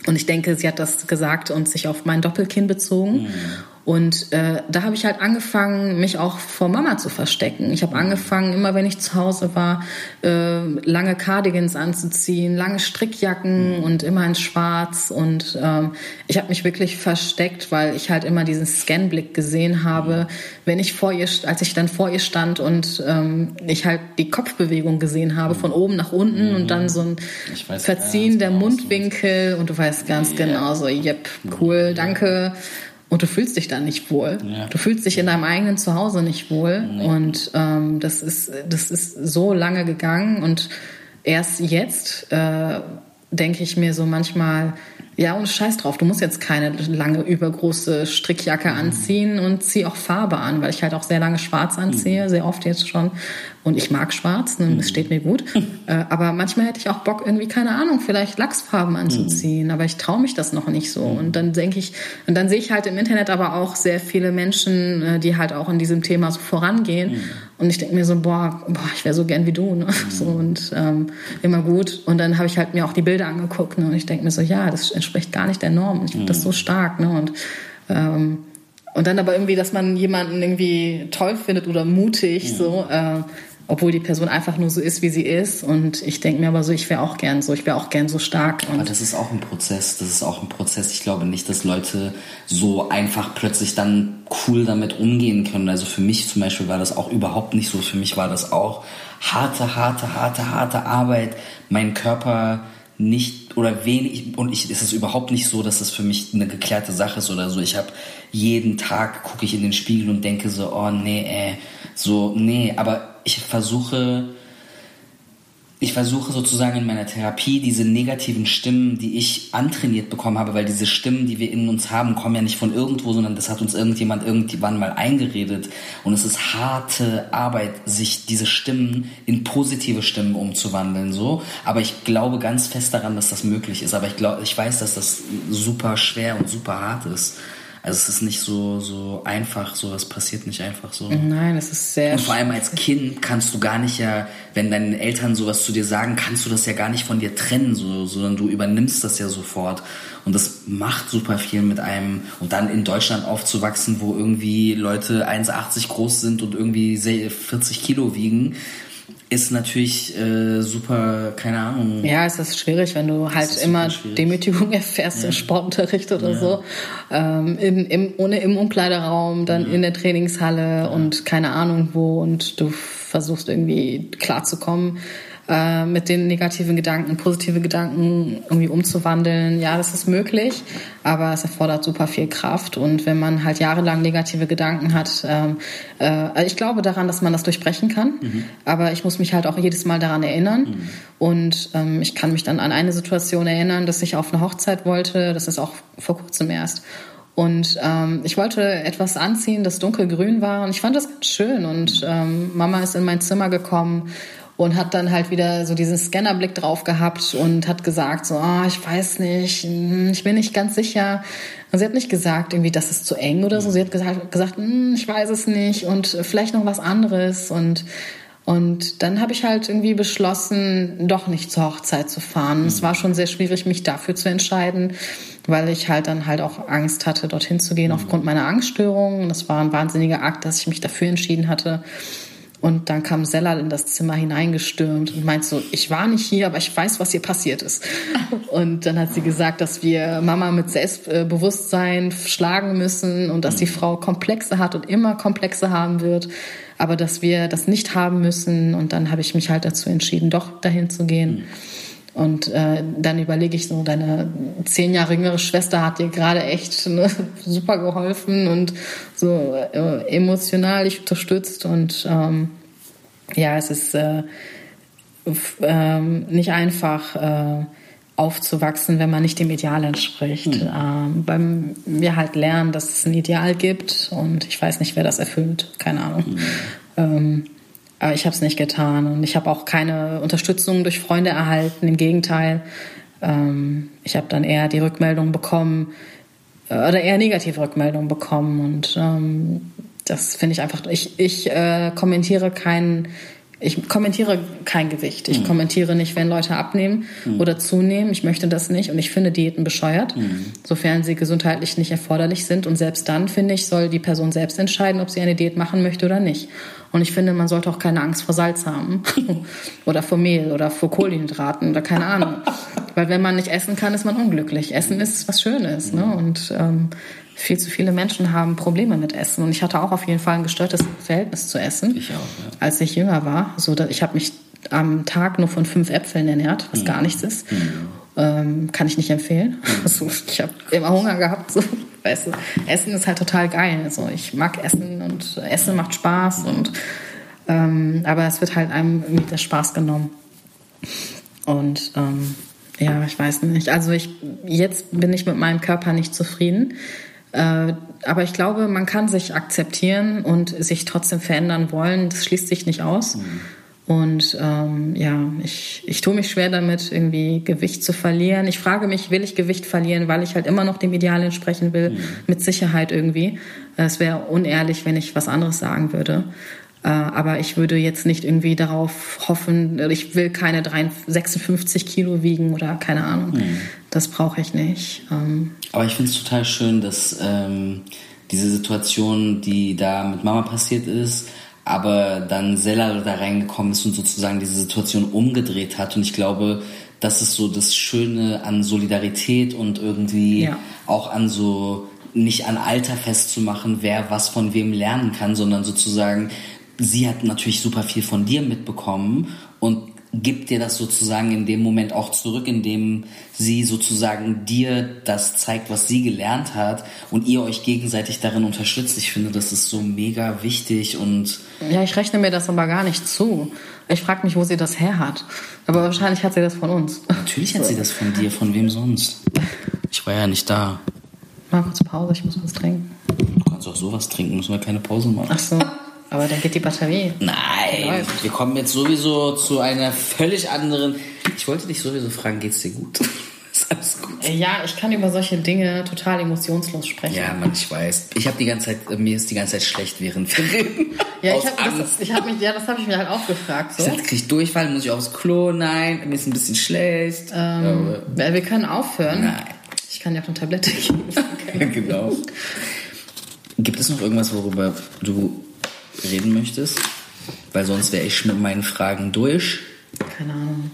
Und ich denke, sie hat das gesagt und sich auf mein Doppelkinn bezogen. Und äh, da habe ich halt angefangen, mich auch vor Mama zu verstecken. Ich habe angefangen, immer wenn ich zu Hause war, äh, lange Cardigans anzuziehen, lange Strickjacken und immer in Schwarz. Und ähm, ich habe mich wirklich versteckt, weil ich halt immer diesen Scanblick gesehen habe, wenn ich vor ihr, als ich dann vor ihr stand und ähm, ich halt die Kopfbewegung gesehen habe, von oben nach unten und dann so ein Verziehen der Mundwinkel und du weißt ganz genau so, yep, cool, danke. Und du fühlst dich da nicht wohl. Ja. Du fühlst dich in deinem eigenen Zuhause nicht wohl. Und ähm, das ist das ist so lange gegangen und erst jetzt äh, denke ich mir so manchmal, ja, und scheiß drauf, du musst jetzt keine lange übergroße Strickjacke anziehen und zieh auch Farbe an, weil ich halt auch sehr lange schwarz anziehe, sehr oft jetzt schon. Und ich mag schwarz, ne, es steht mir gut. Äh, aber manchmal hätte ich auch Bock, irgendwie, keine Ahnung, vielleicht Lachsfarben anzuziehen. Aber ich traue mich das noch nicht so. Und dann denke ich, und dann sehe ich halt im Internet aber auch sehr viele Menschen, äh, die halt auch in diesem Thema so vorangehen. Und ich denke mir so, boah, boah ich wäre so gern wie du. Ne? So, und ähm, immer gut. Und dann habe ich halt mir auch die Bilder angeguckt. Ne? Und ich denke mir so, ja, das entspricht gar nicht der Norm. Ich finde das so stark. Ne? Und ähm, und dann aber irgendwie, dass man jemanden irgendwie toll findet oder mutig, so, äh, obwohl die Person einfach nur so ist, wie sie ist. Und ich denke mir aber so, ich wäre auch gern so, ich wäre auch gern so stark. Aber das ist auch ein Prozess. Das ist auch ein Prozess. Ich glaube nicht, dass Leute so einfach plötzlich dann cool damit umgehen können. Also für mich zum Beispiel war das auch überhaupt nicht so. Für mich war das auch harte, harte, harte, harte Arbeit. Mein Körper nicht oder wenig und ich ist es überhaupt nicht so, dass das für mich eine geklärte Sache ist oder so. Ich habe jeden Tag gucke ich in den Spiegel und denke so, oh nee, ey, so nee, aber ich versuche ich versuche sozusagen in meiner Therapie diese negativen Stimmen, die ich antrainiert bekommen habe, weil diese Stimmen, die wir in uns haben, kommen ja nicht von irgendwo, sondern das hat uns irgendjemand irgendwann mal eingeredet. Und es ist harte Arbeit, sich diese Stimmen in positive Stimmen umzuwandeln, so. Aber ich glaube ganz fest daran, dass das möglich ist. Aber ich glaube, ich weiß, dass das super schwer und super hart ist. Also es ist nicht so, so einfach, so, es passiert nicht einfach so. nein, es ist sehr Und vor allem als Kind kannst du gar nicht ja, wenn deine Eltern sowas zu dir sagen, kannst du das ja gar nicht von dir trennen, so, sondern du übernimmst das ja sofort. Und das macht super viel mit einem. Und dann in Deutschland aufzuwachsen, wo irgendwie Leute 1,80 groß sind und irgendwie 40 Kilo wiegen, ist natürlich äh, super, keine Ahnung. Ja, es ist schwierig, wenn du halt immer. Demütigung erfährst im Sportunterricht oder so. Ähm, in, im, ohne im Umkleideraum, dann in der Trainingshalle und keine Ahnung wo und du versuchst irgendwie klarzukommen äh, mit den negativen Gedanken, positive Gedanken irgendwie umzuwandeln. Ja, das ist möglich, aber es erfordert super viel Kraft und wenn man halt jahrelang negative Gedanken hat, ähm, äh, also ich glaube daran, dass man das durchbrechen kann, aber ich muss mich halt auch jedes Mal daran erinnern und ähm, ich kann mich dann an eine Situation erinnern, dass ich auf eine Hochzeit wollte, das ist auch vor kurzem erst. Und ähm, ich wollte etwas anziehen, das dunkelgrün war. Und ich fand das ganz schön. Und ähm, Mama ist in mein Zimmer gekommen und hat dann halt wieder so diesen Scannerblick drauf gehabt und hat gesagt so, ah, ich weiß nicht, hm, ich bin nicht ganz sicher. Und sie hat nicht gesagt, irgendwie, das ist zu eng oder so. Sie hat gesagt, gesagt hm, ich weiß es nicht und vielleicht noch was anderes. Und und dann habe ich halt irgendwie beschlossen, doch nicht zur Hochzeit zu fahren. Es war schon sehr schwierig, mich dafür zu entscheiden, weil ich halt dann halt auch Angst hatte, dorthin zu gehen aufgrund meiner Angststörungen. Das war ein wahnsinniger Akt, dass ich mich dafür entschieden hatte. Und dann kam Sellal in das Zimmer hineingestürmt und meint so, ich war nicht hier, aber ich weiß, was hier passiert ist. Und dann hat sie gesagt, dass wir Mama mit Selbstbewusstsein schlagen müssen und dass die Frau Komplexe hat und immer Komplexe haben wird, aber dass wir das nicht haben müssen. Und dann habe ich mich halt dazu entschieden, doch dahin zu gehen. Und äh, dann überlege ich so, deine zehn Jahre jüngere Schwester hat dir gerade echt ne, super geholfen und so äh, emotional dich unterstützt. Und ähm, ja, es ist äh, ähm, nicht einfach äh, aufzuwachsen, wenn man nicht dem Ideal entspricht. Ähm, weil wir halt lernen, dass es ein Ideal gibt und ich weiß nicht, wer das erfüllt. Keine Ahnung. Ähm, aber ich habe es nicht getan und ich habe auch keine Unterstützung durch Freunde erhalten. Im Gegenteil, ähm, ich habe dann eher die Rückmeldung bekommen äh, oder eher negative Rückmeldungen bekommen und ähm, das finde ich einfach. Ich, ich äh, kommentiere kein ich kommentiere kein Gewicht. Ich kommentiere nicht, wenn Leute abnehmen oder zunehmen. Ich möchte das nicht und ich finde Diäten bescheuert, sofern sie gesundheitlich nicht erforderlich sind. Und selbst dann, finde ich, soll die Person selbst entscheiden, ob sie eine Diät machen möchte oder nicht. Und ich finde, man sollte auch keine Angst vor Salz haben oder vor Mehl oder vor Kohlenhydraten oder keine Ahnung. Weil wenn man nicht essen kann, ist man unglücklich. Essen ist was Schönes. Ne? Und ähm, viel zu viele Menschen haben Probleme mit Essen. Und ich hatte auch auf jeden Fall ein gestörtes Verhältnis zu Essen, Ich auch, ja. als ich jünger war. So, dass ich habe mich am Tag nur von fünf Äpfeln ernährt, was gar nichts ist. Ähm, kann ich nicht empfehlen. Also, ich habe immer Hunger gehabt. So. Weißt du, Essen ist halt total geil. Also, ich mag Essen und Essen macht Spaß. Und, ähm, aber es wird halt einem irgendwie der Spaß genommen. Und ähm, ja, ich weiß nicht. Also ich jetzt bin ich mit meinem Körper nicht zufrieden. Äh, aber ich glaube, man kann sich akzeptieren und sich trotzdem verändern wollen. Das schließt sich nicht aus. Und ähm, ja, ich, ich tue mich schwer damit, irgendwie Gewicht zu verlieren. Ich frage mich, will ich Gewicht verlieren, weil ich halt immer noch dem Ideal entsprechen will? Mit Sicherheit irgendwie. Es wäre unehrlich, wenn ich was anderes sagen würde. Äh, aber ich würde jetzt nicht irgendwie darauf hoffen, ich will keine 53, 56 Kilo wiegen oder keine Ahnung. Das brauche ich nicht. Ähm, Aber ich finde es total schön, dass ähm, diese Situation, die da mit Mama passiert ist, aber dann Sella da reingekommen ist und sozusagen diese Situation umgedreht hat. Und ich glaube, das ist so das Schöne an Solidarität und irgendwie Ja. auch an so nicht an Alter festzumachen, wer was von wem lernen kann, sondern sozusagen, sie hat natürlich super viel von dir mitbekommen und gibt dir das sozusagen in dem Moment auch zurück, indem sie sozusagen dir das zeigt, was sie gelernt hat und ihr euch gegenseitig darin unterstützt. Ich finde, das ist so mega wichtig und ja, ich rechne mir das aber gar nicht zu. Ich frage mich, wo sie das her hat. Aber wahrscheinlich hat sie das von uns. natürlich hat sie das von dir, von wem sonst? Ich war ja nicht da. Mal kurz Pause, ich muss was trinken. Du kannst auch sowas trinken, müssen wir keine Pause machen. Ach so, aber dann geht die Batterie. Nein, wir kommen jetzt sowieso zu einer völlig anderen. Ich wollte dich sowieso fragen, geht's dir gut? Alles gut? Äh, Ja, ich kann über solche Dinge total emotionslos sprechen. Ja, Mann, ich weiß. Ich habe die ganze Zeit, äh, mir ist die ganze Zeit schlecht während wir reden. Ja, ich habe das, ich hab mich, ja, das habe ich mir halt auch gefragt. So. Ich dachte, krieg ich Durchfall, muss ich aufs Klo? Nein, mir ist ein bisschen schlecht. Ähm, äh, wir können aufhören. Nein. Ich kann dir auch eine Tablette geben. Ja, genau. Gibt es noch irgendwas, worüber du reden möchtest? Weil sonst wäre ich mit meinen Fragen durch. Keine Ahnung.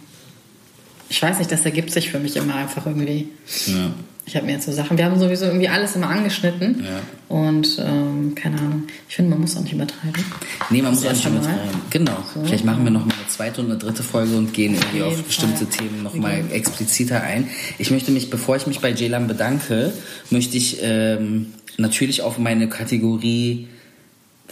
Ich weiß nicht, das ergibt sich für mich immer einfach irgendwie. Ja. Ich habe mir jetzt so Sachen, wir haben sowieso irgendwie alles immer angeschnitten. Ja. Und ähm, keine Ahnung. Ich finde, man muss auch nicht übertreiben. Nee, man muss auch Das nicht mit Mal. Genau. Vielleicht machen wir noch mal eine zweite und eine dritte Folge und gehen irgendwie auf bestimmte Fall. Themen noch mal expliziter ein. Ich möchte mich, bevor ich mich bei Jaylan bedanke, möchte ich ähm, natürlich auf meine Kategorie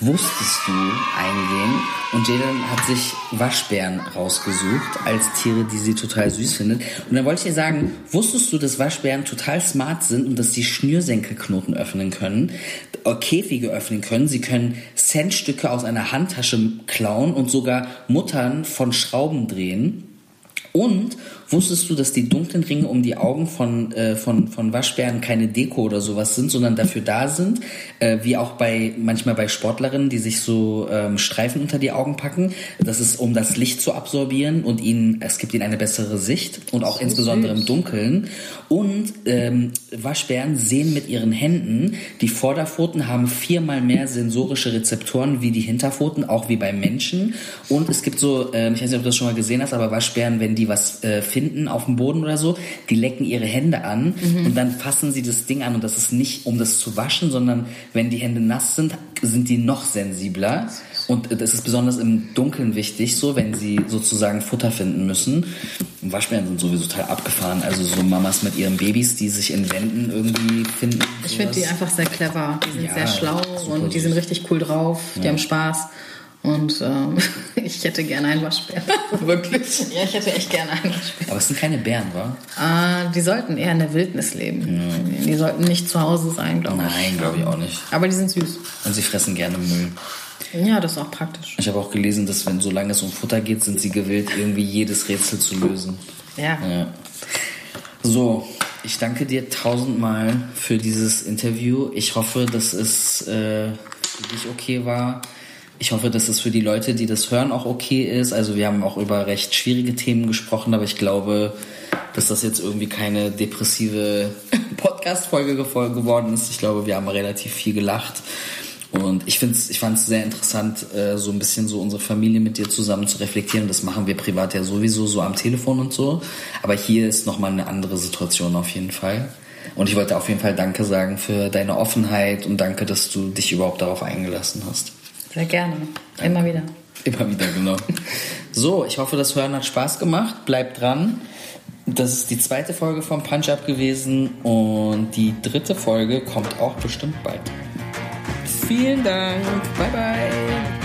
Wusstest du eingehen und Jaylan hat sich Waschbären rausgesucht als Tiere, die sie total süß findet. Und dann wollte ich ihr sagen, wusstest du, dass Waschbären total smart sind und dass sie Schnürsenkelknoten öffnen können, äh, Käfige öffnen können, sie können Centstücke aus einer Handtasche klauen und sogar Muttern von Schrauben drehen. Und Wusstest du, dass die dunklen Ringe um die Augen von, äh, von, von Waschbären keine Deko oder sowas sind, sondern dafür da sind, äh, wie auch bei manchmal bei Sportlerinnen, die sich so ähm, Streifen unter die Augen packen. Das ist, um das Licht zu absorbieren und ihnen, es gibt ihnen eine bessere Sicht und auch insbesondere im Dunkeln. Und ähm, Waschbären sehen mit ihren Händen, die Vorderpfoten haben viermal mehr sensorische Rezeptoren wie die Hinterpfoten, auch wie beim Menschen. Und es gibt so, äh, ich weiß nicht, ob du das schon mal gesehen hast, aber Waschbären, wenn die was äh, finden auf dem Boden oder so, die lecken ihre Hände an und dann fassen sie das Ding an. Und das ist nicht, um das zu waschen, sondern wenn die Hände nass sind, sind die noch sensibler. Und das ist besonders im Dunkeln wichtig, so wenn sie sozusagen Futter finden müssen. Und Waschbären sind sowieso total abgefahren. Also so Mamas mit ihren Babys, die sich in Wänden irgendwie finden. Ich finde die einfach sehr clever. Die sind Ja, sehr schlau und die sind richtig cool drauf. Die haben Spaß. Und ähm, ich hätte gerne einen Waschbär. Wirklich? Ja, ich hätte echt gerne einen Waschbär. Aber es sind keine Bären, wa? Ah, die sollten eher in der Wildnis leben. Die sollten nicht zu Hause sein, glaube ich. Nein, glaube ich auch nicht. Aber die sind süß. Und sie fressen gerne Müll. Ja, das ist auch praktisch. Ich habe auch gelesen, dass wenn solange es um Futter geht, sind sie gewillt, irgendwie jedes Rätsel zu lösen. Ja. Ja. So, ich danke dir tausendmal für dieses Interview. Ich hoffe, dass es äh, für dich okay war. Ich hoffe, dass es für die Leute, die das hören, auch okay ist. Also wir haben auch über recht schwierige Themen gesprochen, aber ich glaube, dass das jetzt irgendwie keine depressive Podcast-Folge geworden ist. Ich glaube, wir haben relativ viel gelacht. Und ich find's, ich fand es sehr interessant, äh, so ein bisschen so unsere Familie mit dir zusammen zu reflektieren. Das machen wir privat ja sowieso so am Telefon und so. Aber hier ist nochmal eine andere Situation auf jeden Fall. Und ich wollte auf jeden Fall Danke sagen für deine Offenheit und danke, dass du dich überhaupt darauf eingelassen hast. Sehr gerne. Immer wieder. Immer wieder, genau. So, ich hoffe, das Hören hat Spaß gemacht. Bleibt dran. Das ist die zweite Folge vom Punch-Up gewesen und die dritte Folge kommt auch bestimmt bald. Vielen Dank. Bye, bye.